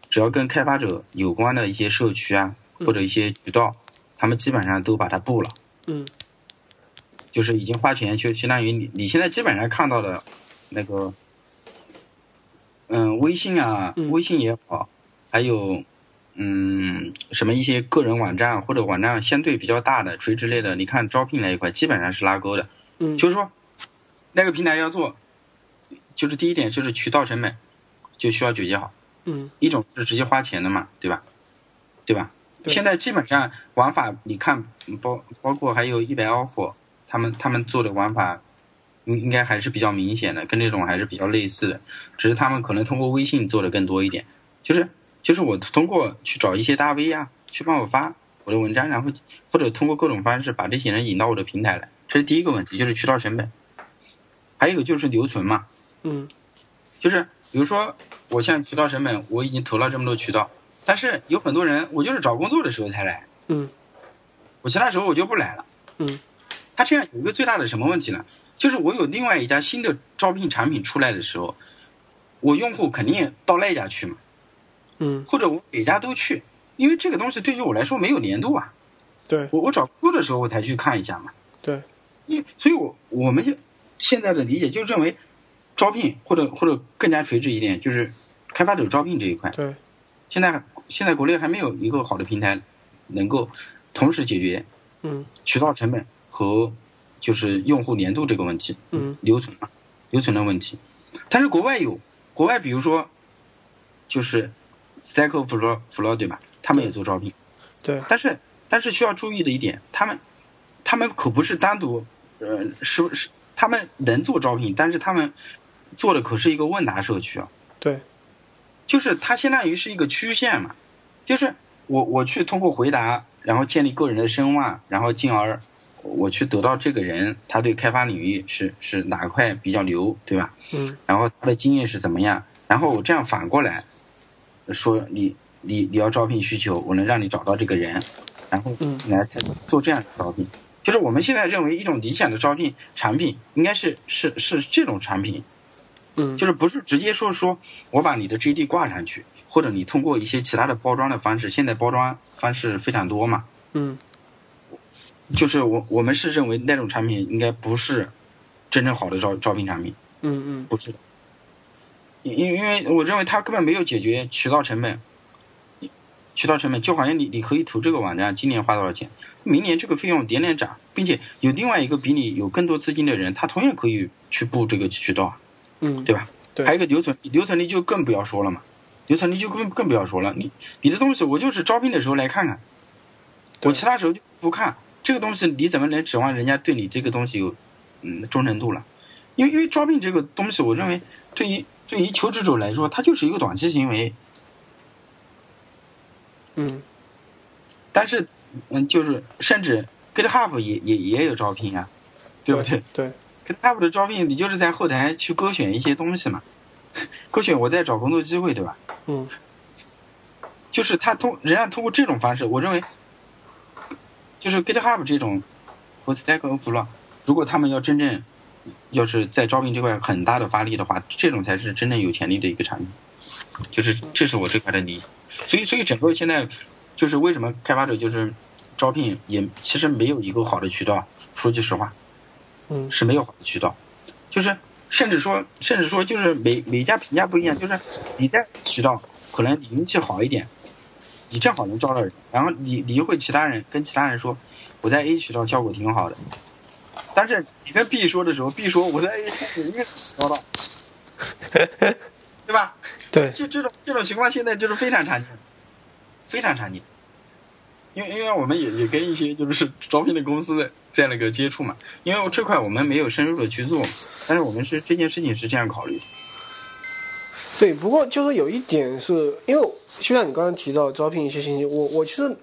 只要跟开发者有关的一些社区啊或者一些渠道。他们基本上都把它布了，嗯，就是已经花钱，就相当于你你现在基本上看到的，那个，嗯，微信啊，微信也好，还有，嗯，什么一些个人网站或者网站相对比较大的垂直类的，你看招聘那一块基本上是拉钩的，嗯，就是说，那个平台要做，就是第一点就是渠道成本就需要解决好，嗯，一种是直接花钱的嘛，对吧？对吧？现在基本上玩法，你看包包括还有一百 offer，他们他们做的玩法，应应该还是比较明显的，跟这种还是比较类似的，只是他们可能通过微信做的更多一点。就是就是我通过去找一些大 V 啊，去帮我发我的文章，然后或者通过各种方式把这些人引到我的平台来，这是第一个问题，就是渠道成本。还有就是留存嘛，嗯，就是比如说我现在渠道成本我已经投了这么多渠道，但是有很多人我就是找工作的时候才来，嗯，我其他时候我就不来了，嗯，他这样有一个最大的什么问题呢？就是我有另外一家新的招聘产品出来的时候，我用户肯定到那家去嘛，嗯，或者我每家都去，因为这个东西对于我来说没有年度啊，对。我我找工作的时候我才去看一下嘛，对，因为所以我我们就现在的理解就认为，招聘或者或者更加垂直一点，就是开发者招聘这一块，对，现在现在国内还没有一个好的平台能够同时解决嗯。渠道成本和就是用户粘度这个问题，嗯。留存嘛，留存的问题。但是国外有，国外比如说就是 Stack Overflow Flow 对吧？他们也做招聘，对，但是但是需要注意的一点，他们他们可不是单独，呃，是是他们能做招聘，但是他们做的可是一个问答社区啊，对，就是它相当于是一个曲线嘛，就是我我去通过回答，然后建立个人的声望，然后进而我去得到这个人他对开发领域是是哪块比较牛，对吧？嗯然后他的经验是怎么样，然后我这样反过来说你你你要招聘需求，我能让你找到这个人，然后嗯来才做这样的招聘。就是我们现在认为一种理想的招聘产品应该是是是这种产品，嗯。就是不是直接说说我把你的 GD 挂上去，或者你通过一些其他的包装的方式，现在包装方式非常多嘛，嗯。就是我我们是认为那种产品应该不是真正好的招招聘产品。嗯嗯。不是的，因因因为我认为它根本没有解决渠道成本，渠道成本就好像你你可以投这个网站，今年花多少钱，明年这个费用点点涨，并且有另外一个比你有更多资金的人，他同样可以去布这个渠道，嗯，对吧？对。还有一个留存留存率就更不要说了嘛，留存率就更更不要说了，你你的东西我就是招聘的时候来看看，我其他时候就不看。这个东西，你怎么能指望人家对你这个东西有嗯忠诚度了？因为因为招聘这个东西，我认为对于对于求职者来说，它就是一个短期行为。嗯。但是，嗯，就是甚至 GitHub 也也也有招聘啊，对不对对，？GitHub 的招聘，你就是在后台去勾选一些东西嘛，勾选我在找工作机会，对吧？嗯就是他通人家通过这种方式，我认为，就是 GitHub 这种和 Stack Overflow，如果他们要真正要是在招聘这块很大的发力的话，这种才是真正有潜力的一个产品。就是这是我这块的理解，所以所以整个现在就是为什么开发者就是招聘也其实没有一个好的渠道，说句实话嗯是没有好的渠道，就是甚至说甚至说就是每每家评价不一样，就是你在渠道可能你运气好一点，你正好能招到人，然后你你就会其他人跟其他人说我在 A 渠道效果挺好的，但是你跟 B 说的时候，B 说我在 A 渠道招到，对吧？对，这这种这种情况现在就是非常常见，非常常见。因为因为我们也也跟一些就是 招聘的公司在那个接触嘛，因为这块我们没有深入的去做，但是我们是这件事情是这样考虑的。对，不过就是有一点是，因为就像你刚刚提到招聘一些信息，我我其实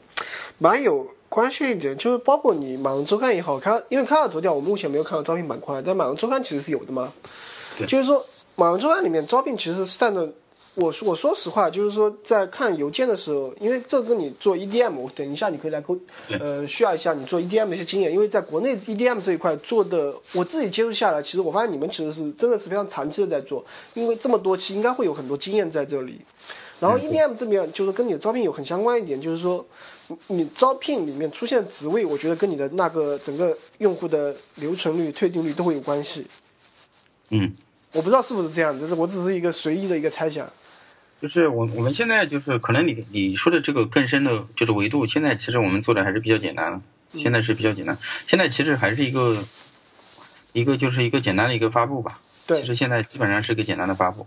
蛮有关系一点，就是包括你马上周刊也好看，因为看到头条，我目前没有看到招聘板块，但马上周刊其实是有的嘛。对就是说马上周刊里面招聘其实是按照我说我说实话，就是说在看邮件的时候，因为这跟你做 EDM，我等一下你可以来沟呃需要一下你做 EDM 的一些经验，因为在国内 EDM 这一块做的，我自己接触下来，其实我发现你们其实是真的是非常长期的在做，因为这么多期应该会有很多经验在这里。然后 EDM 这边就是跟你的招聘有很相关一点，就是说你你招聘里面出现职位，我觉得跟你的那个整个用户的留存率、退订率都会有关系。嗯，我不知道是不是这样，就是我只是一个随意的一个猜想。就是我我们现在就是可能你你说的这个更深的就是维度，现在其实我们做的还是比较简单了，现在是比较简单，现在其实还是一个一个就是一个简单的一个发布吧。对其实现在基本上是个简单的发布，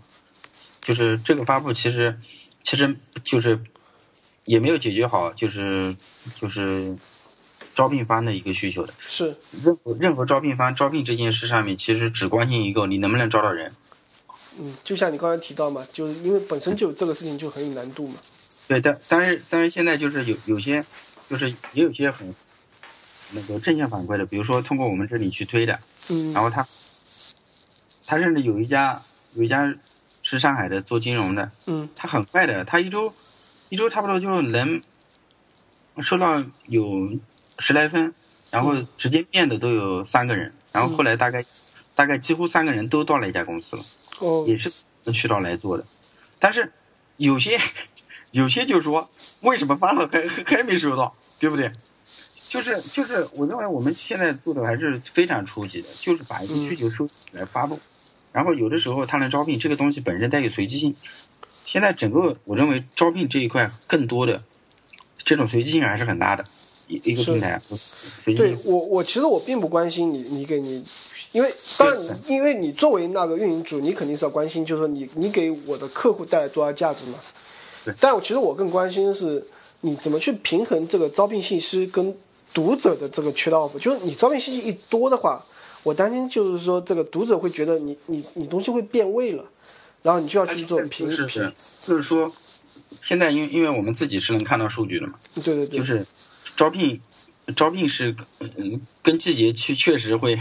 就是这个发布其实其实就是也没有解决好，就是就是招聘方的一个需求的。是，任何任何招聘方招聘这件事上面，其实只关心一个，你能不能招到人。嗯，就像你刚才提到嘛，就是因为本身就这个事情就很有难度嘛。对，但但是但是现在就是有有些，就是也有些很那个正向反馈的，比如说通过我们这里去推的，嗯，然后他他甚至有一家有一家是上海的做金融的，嗯他很快的，他一周一周差不多就能收到有十来分，然后直接面的都有三个人，然后后来大概大概几乎三个人都到了一家公司了。哦，也是渠道来做的，但是有些 有些就说为什么发了还还还没收到，对不对？就是就是，我认为我们现在做的还是非常初级的，就是把一个需求收集起来发布，然后有的时候他能招聘，这个东西本身带有随机性。现在整个我认为招聘这一块更多的这种随机性还是很大的一一个平台，对我，我其实我并不关心你，你给你，因为当然，因为你作为那个运营主，你肯定是要关心，就是说你你给我的客户带来多少价值嘛。对但我其实我更关心的是你怎么去平衡这个招聘信息跟读者的这个渠道就是你招聘信息一多的话，我担心就是说这个读者会觉得你你你东西会变味了，然后你就要去做平是平，就是说，现在因为因为我们自己是能看到数据的嘛。对对对，就是招聘，招聘是嗯跟季节确确实会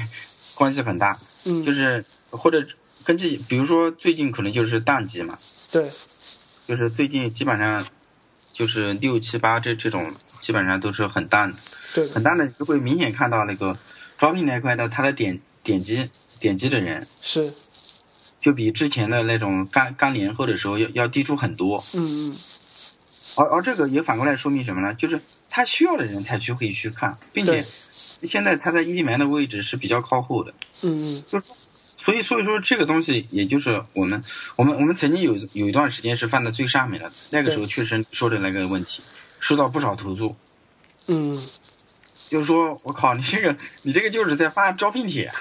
关系很大，嗯，就是或者根据，比如说最近可能就是淡季嘛，对，就是最近基本上就是六七八这这种基本上都是很淡的，对。很淡的就会明显看到那个招聘那块的它的点点击点击的人是，就比之前的那种刚刚年后的时候要要低出很多，嗯嗯，而而这个也反过来说明什么呢？就是他需要的人才去会去看，并且现在他在 ED 门的位置是比较靠后的，嗯嗯，所以所以说这个东西也就是我们我们我们曾经有有一段时间是放在最上面的，那个时候确实说的那个问题，收到不少投诉，嗯，就是说我靠你这个你这个就是在发招聘帖啊，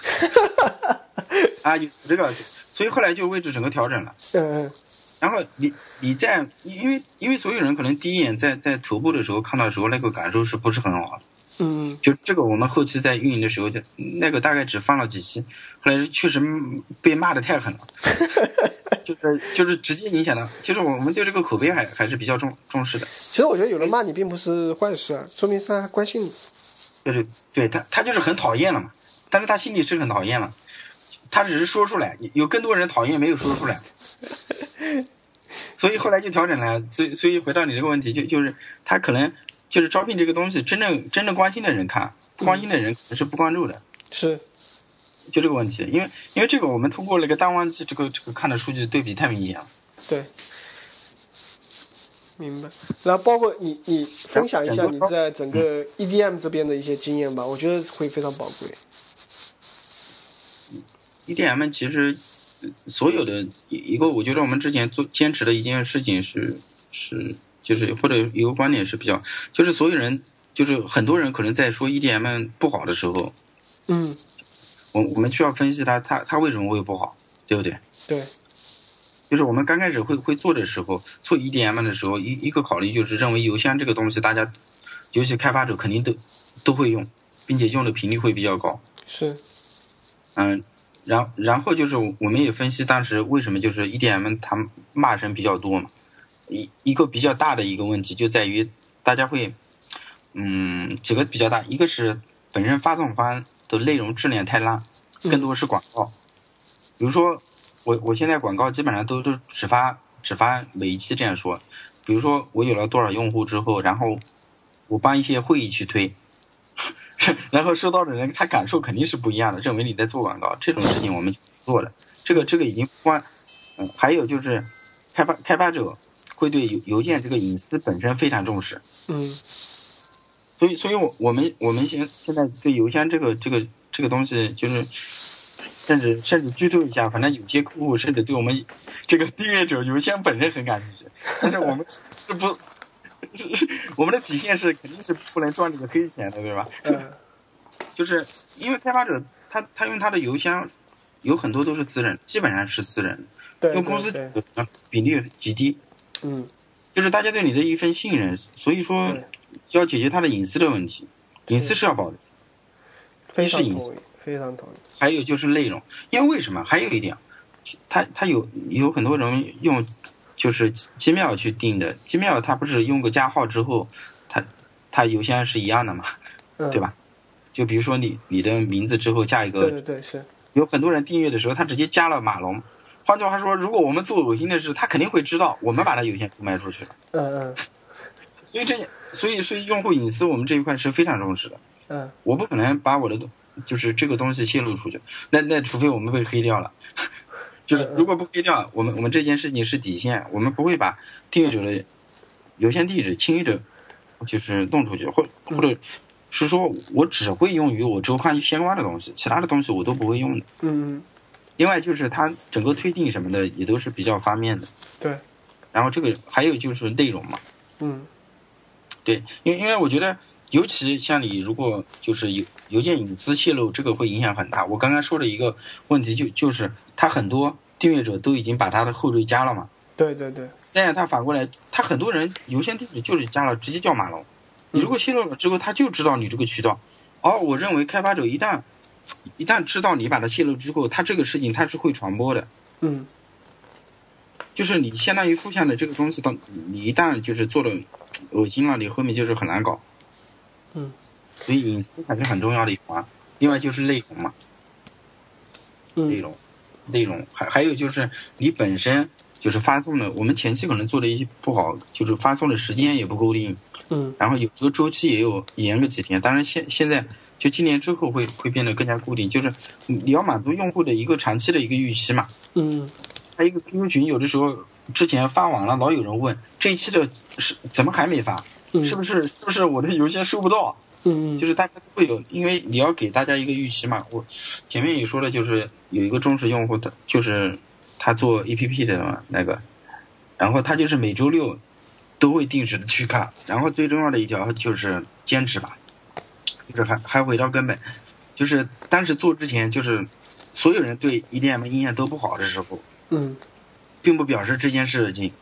啊有这个，所以后来就位置整个调整了。嗯嗯，然后你你在因为因为所有人可能第一眼在在头部的时候看到的时候那个感受是不是很好的？嗯就这个我们后期在运营的时候就那个大概只放了几期，后来确实被骂的太狠了，就是就是直接影响到，就是我们对这个口碑还还是比较重重视的。其实我觉得有人骂你并不是坏事啊，说明他关心你。就是对他他就是很讨厌了嘛，但是他心里是很讨厌了，他只是说出来，有更多人讨厌没有说出来。所以后来就调整了，所以所以回到你这个问题，就就是他可能就是招聘这个东西，真正真正关心的人看，不关心的人可能是不关注的，是，就这个问题。因为因为这个我们通过那个淡旺季这个这个看的数据对比太明显了。对，明白。然后包括你，你分享一下你在整个 EDM 这边的一些经验吧，我觉得会非常宝贵。EDM 其实呃所有的一一个，我觉得我们之前做坚持的一件事情是是就是或者一个观点是比较，就是所有人就是很多人可能在说 EDM 不好的时候，嗯，我我们需要分析它它它为什么会不好，对不对？对，就是我们刚开始会会做的时候，做 EDM 的时候，一一个考虑就是认为邮箱这个东西，大家尤其开发者肯定都都会用，并且用的频率会比较高。是，嗯，然然后就是我们也分析当时为什么就是 EDM 它骂声比较多嘛，一一个比较大的一个问题就在于大家会，嗯，几个比较大，一个是本身发送方的内容质量太烂，更多是广告，比如说我我现在广告基本上都都只发只发每一期这样说，比如说我有了多少用户之后，然后我帮一些会议去推。然后收到的人他感受肯定是不一样的，认为你在做广告，这种事情我们做了，这个这个已经关，嗯，还有就是开发开发者会对邮邮件这个隐私本身非常重视，嗯。所以所以我我们我们现现在对邮箱这个这个这个东西就是。甚至甚至剧透一下，反正有些客户甚至对我们这个订阅者邮箱本身很感兴趣，但是我们是不，是我们的底线是肯定是不能赚这个黑钱的，对吧？嗯。就是因为开发者他他用他的邮箱有很多都是私人，基本上是私人，对用公司比例极低，嗯就是大家对你的一份信任，所以说就要解决他的隐私的问题，隐私是要保的。非常同意，非常同意。还有就是内容，因为为什么？还有一点，他他有有很多人用，就是 Gmail 去定的，Gmail 它不是用个加号之后，它它邮箱是一样的嘛，对吧？就比如说你你的名字之后加一个，对对对是。有很多人订阅的时候，他直接加了马龙。换句话说，如果我们做恶心的事，他肯定会知道我们把他邮件卖出去了。嗯嗯。所以这，所以所以用户隐私，我们这一块是非常重视的。嗯。我不可能把我的东，就是这个东西泄露出去。那那除非我们被黑掉了。就是如果不黑掉，我们我们这件事情是底线，我们不会把订阅者的邮箱地址轻易的，就是弄出去，或或者。是说，我只会用于我周刊相关的东西，其他的东西我都不会用的。嗯。另外就是它整个推进什么的也都是比较方便的。对。然后这个还有就是内容嘛。嗯。对，因为因为我觉得，尤其像你如果就是邮邮件隐私泄露，这个会影响很大。我刚刚说的一个问题就就是他很多订阅者都已经把他的后缀加了嘛。对对对。但是他反过来，他很多人邮箱地址就是加了，直接叫马龙。你如果泄露了之后，他就知道你这个渠道。而我认为开发者一旦一旦知道你把它泄露之后，它这个事情它是会传播的。嗯。就是你相当于负向的这个东西，当你一旦就是做了恶心了，你后面就是很难搞。嗯。所以隐私还是很重要的一环。另外就是内容嘛。内容，内容还还有就是你本身就是发送的，我们前期可能做的一些不好，就是发送的时间也不固定。嗯，然后有时候周期也有延个几天，当然现现在就今年之后会会变得更加固定，就是你要满足用户的一个长期的一个预期嘛。嗯，还有一个 QQ 群，有的时候之前发完了，老有人问这一期的是怎么还没发？是不是是不是我的邮件收不到？嗯就是大家会有，因为你要给大家一个预期嘛。我前面也说了，就是有一个忠实用户的，就是他做 APP 的嘛那个，然后他就是每周六。都会定时的去看，然后最重要的一条就是坚持吧，就是还还回到根本，就是当时做之前就是所有人对 EDM 印象都不好的时候，嗯，并不表示这件事情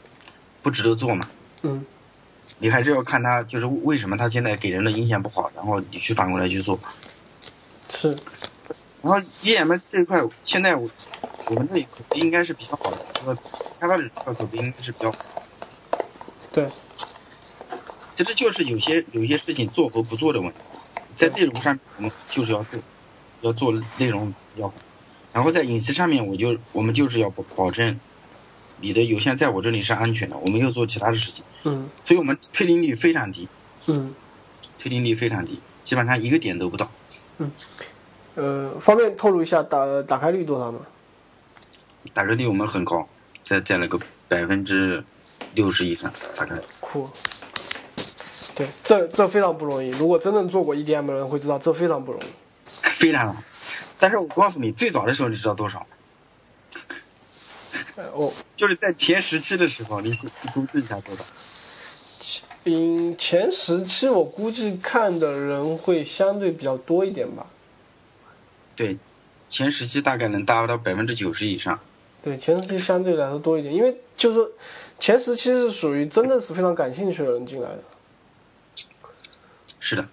不值得做嘛，嗯，你还是要看他就是为什么他现在给人的印象不好，然后你去反过来去做，是，然后 EDM 这一块现在我我们这里口碑应该是比较好的，这个开发者这块口碑应该是比较。对，其实就是有些有些事情做和不做的问题，在内容上我们就是要做，要做内容要，然后在隐私上面我就我们就是要保保证你的邮箱在我这里是安全的，我没有做其他的事情，嗯，所以我们退订率非常低，嗯，退订率非常低，基本上一个点都不到，嗯，呃，方便透露一下打打开率多少吗？打开率我们很高，在在那个百分之。六十以上，打开。酷。对，这这非常不容易。如果真正做过 EDM 的人会知道，这非常不容易。非常。但是我告诉你，最早的时候你知道多少？哦。就是在前十期的时候，你你估计一下多少？前前十期我估计看的人会相对比较多一点吧。对，前十期大概能达到百分之九十以上。对，前十期相对来说多一点，因为就是说。前十期是属于真的是非常感兴趣的人进来的，是的。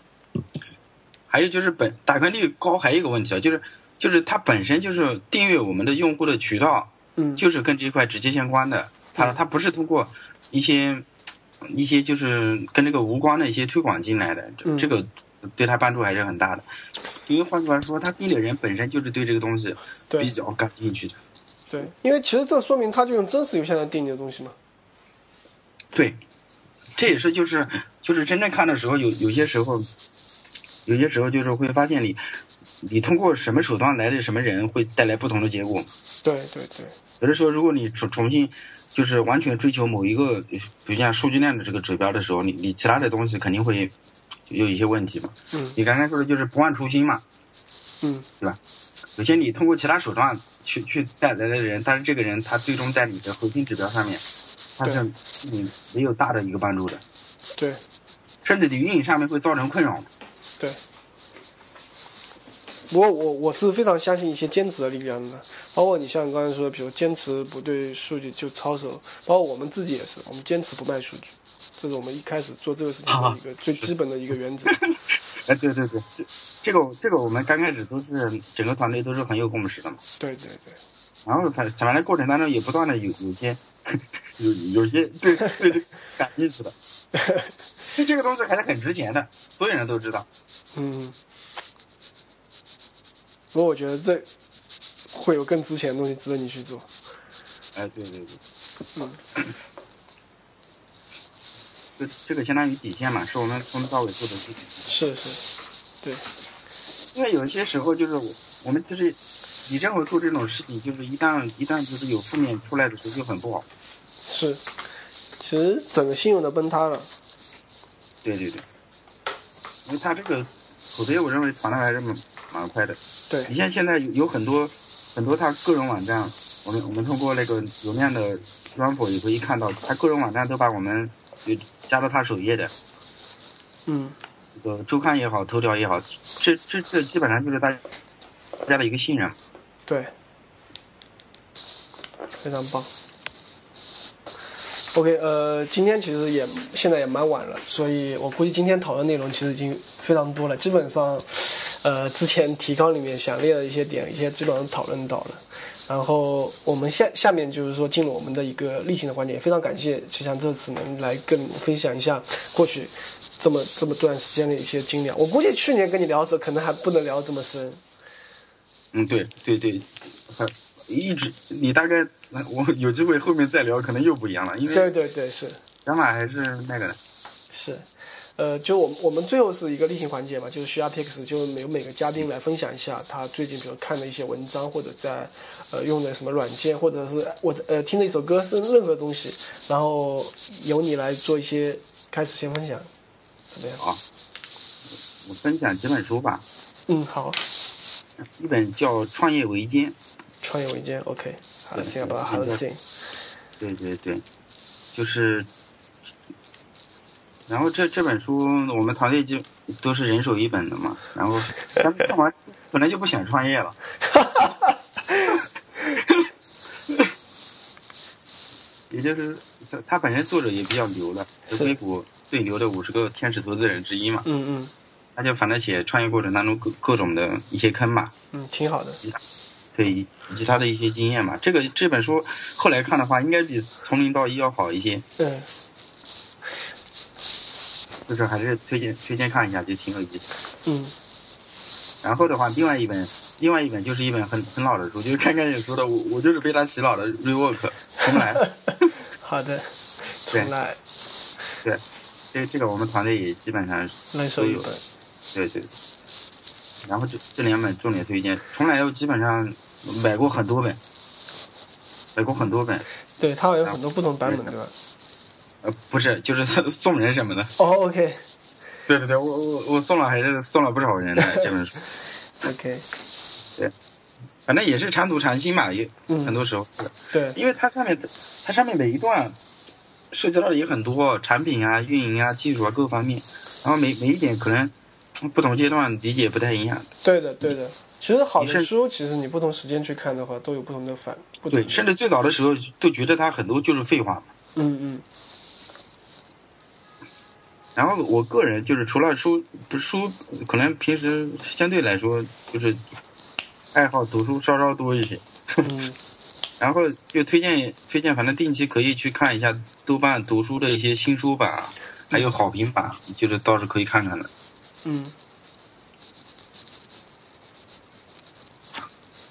还有就是本打开率高，还有一个问题啊，就是就是它本身就是订阅我们的用户的渠道，嗯，就是跟这一块直接相关的。它它不是通过一些一些就是跟这个无关的一些推广进来的，这个对他帮助还是很大的。因为换句话说，他订的人本身就是对这个东西比较感兴趣的。对，因为其实这说明他就用真实邮箱来订你的东西嘛。对，这也是就是就是真正看的时候，有有些时候，有些时候就是会发现你，你通过什么手段来的什么人会带来不同的结果。对对对。有的时候，如果你重重新就是完全追求某一个，比如像数据量的这个指标的时候，你你其他的东西肯定会有一些问题嘛。嗯。你刚才说的就是不忘初心嘛。嗯。对吧？首先，你通过其他手段去去带来的人，但是这个人他最终在你的核心指标上面。他是你没有大的一个帮助的，对，甚至你运营上面会造成困扰对。不过我我是非常相信一些坚持的力量的，包括你像刚才说的，比如坚持不对数据就抄手，包括我们自己也是，我们坚持不卖数据，这是我们一开始做这个事情的一个 最基本的一个原则。哎，对对对，这个这个我们刚开始都是整个团队都是很有共识的嘛。对对对。然后反反正过程当中也不断的有有些。有有些对对对感兴趣的，就这个东西还是很值钱的，所有人都知道。嗯，不过我觉得这会有更值钱的东西值得你去做。哎，对对对，嗯，这这个相当于底线嘛，是我们从头到尾做的事情。是是，对，因为有些时候就是我我们就是你认为做这种事情，就是一旦一旦就是有负面出来的时候就很不好。是，其实整个信用都崩塌了。对对对，因为他这个口碑，我认为传的还是蛮蛮快的。对你，像现在有有很多很多他个人网站，我们我们通过那个邮面的专访也可以看到，他个人网站都把我们有加到他首页的，嗯，这个周刊也好，头条也好，这这这基本上就是大家的一个信任。对，非常棒。OK，呃，今天其实也现在也蛮晚了，所以我估计今天讨论内容其实已经非常多了，基本上，呃，之前提纲里面想列的一些点，一些基本上讨论到了。然后我们下下面就是说进入我们的一个例行的环节，非常感谢齐强这次能来跟分享一下过去这么这么段时间的一些经历。我估计去年跟你聊的时候，可能还不能聊这么深。嗯，对对对，还一直你大概我有机会后面再聊，可能又不一样了，因为对对对，是。想法还是那个的。是，呃，就我们我们最后是一个例行环节嘛，就是需要 Pix，就每每个嘉宾来分享一下他最近比如看的一些文章，或者在呃用的什么软件，或者是我呃听的一首歌，是任何东西，然后由你来做一些开始先分享，怎么样？好，我分享几本书吧，嗯，好，一本叫《创业维艰》，创业维艰，OK，好的对，think about how to 对对对对，就是，然后这这本书我们团队就都是人手一本的嘛，然后他们看完本来就不想创业了，也就是他他本身作者也比较牛的，硅谷最牛的五十个天使投资人之一嘛，嗯嗯。他就反正写创业过程当中各各种的一些坑嘛，嗯，挺好的，对，以及他的一些经验嘛。这个这本书后来看的话，应该比从零到一要好一些，嗯就是还是推荐推荐看一下，就挺有意思。嗯然后的话，另外一本另外一本就是一本很很老的书，就是刚刚也说的，我我就是被他洗脑的《Rework》重来。好的，重来，对，这这个我们团队也基本上都有对对。然后这这两本重点推荐，重来又基本上买过很多本，买过很多本。对，它有很多不同版本，对吧？呃，不是，就是送 送人什么的。哦，OK 对对对，我我我送了还是送了不少人的 这本书，OK，对反正也是长途长新嘛，也嗯很多时候，对，因为它上面它上面每一段涉及到的也很多，产品啊、运营啊、技术啊各方面，然后每每一点可能不同阶段理解不太一样。对的，对的。其实好的书，其实你不同时间去看的话，都有不同的反，不对，甚至最早的时候都觉得它很多就是废话。嗯嗯然后我个人就是除了书，不是书，可能平时相对来说就是爱好读书稍稍多一些。嗯 然后就推荐推荐，反正定期可以去看一下豆瓣读书的一些新书榜，还有好评榜，就是倒是可以看看的。嗯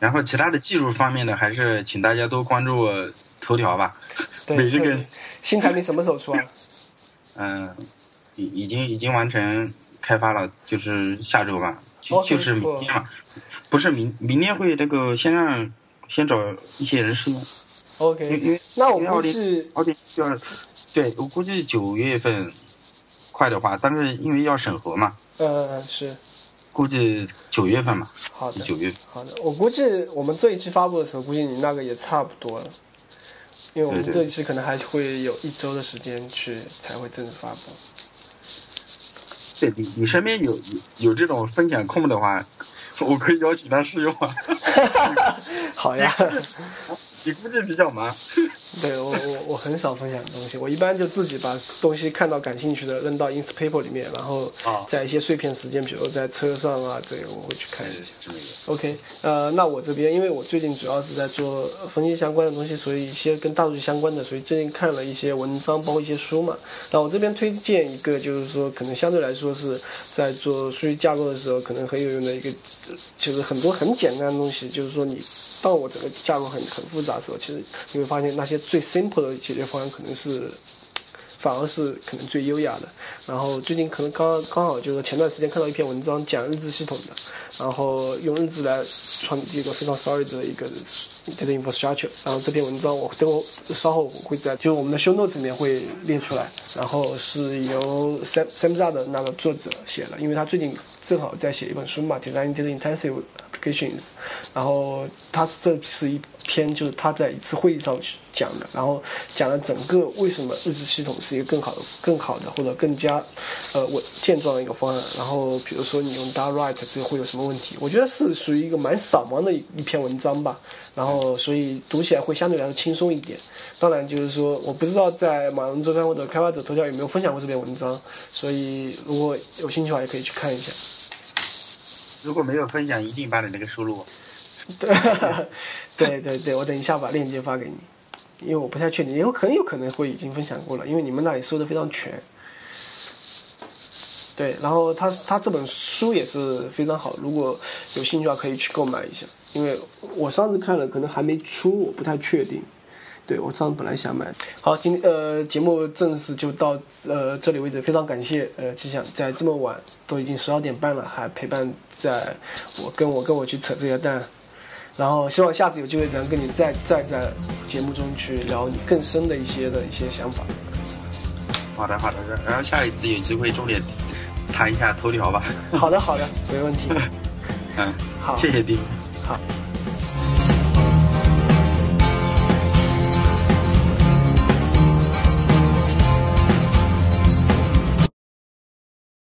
然后其他的技术方面的，还是请大家多关注头条吧。对每这个对新产品什么时候出啊？嗯，已已经已经完成开发了，就是下周吧，就就是明天嘛，不是明明天会那个先让先找一些人试用，OK，因为那我估计奥迪要，对我估计九月份快的话，但是因为要审核嘛，呃是估计九月份吧，好的九月份。好的，我估计我们这一期发布的时候，估计你那个也差不多了，因为我们这一期可能还会有一周的时间去才会正式发布。对你你身边有有有这种分享控的话，我可以邀请他试用啊。好呀，你估计比较忙，对我我我很少分享东西，我一般就自己把东西看到感兴趣的扔到 ins paper 里面，然后在一些碎片时间，比如在车上啊，这个我会去看一下。OK，呃，那我这边因为我最近主要是在做分析相关的东西，所以一些跟大数据相关的，所以最近看了一些文章，包括一些书嘛。那我这边推荐一个，就是说可能相对来说是在做数据架构的时候可能很有用的一个，就是很多很简单的东西，就是说你当我整个架构很很复杂的时候，其实你会发现那些。最 simple 的解决方案可能是，反而是可能最优雅的。然后最近可能刚刚好就是前段时间看到一篇文章讲日志系统的，然后用日志来传递一个非常 solid 的一个 data infrastructure。然后这篇文章我等我稍后我会在就我们的 show notes 里面会列出来。然后是由 Sam Samza 的那个作者写的，因为他最近正好在写一本书嘛，Design Data Intensive Applications。然后他这是一。篇就是他在一次会议上讲的，然后讲了整个为什么日志系统是一个更好的、更好的或者更加呃稳健壮的一个方案。然后比如说你用 Dart Write 这会有什么问题？我觉得是属于一个蛮扫盲的一篇文章吧。然后所以读起来会相对来说轻松一点。当然就是说我不知道在马龙周刊或者开发者头条有没有分享过这篇文章，所以如果有兴趣的话也可以去看一下。如果没有分享，一定把你那个输入。对，对对对，我等一下把链接发给你，因为我不太确定，也有很有可能会已经分享过了，因为你们那里收的非常全。对，然后他他这本书也是非常好，如果有兴趣的话可以去购买一下，因为我上次看了，可能还没出，我不太确定。对我上次本来想买。好，今呃节目正式就到呃这里为止，非常感谢呃吉祥在这么晚都已经十二点半了，还陪伴在我跟我跟我去扯这些蛋。然后希望下次有机会能跟你再再在节目中去聊你更深的一些的一些想法。好的好的，然后下一次有机会重点谈一下头条吧。好的好的，没问题。嗯，好，谢谢丁。好。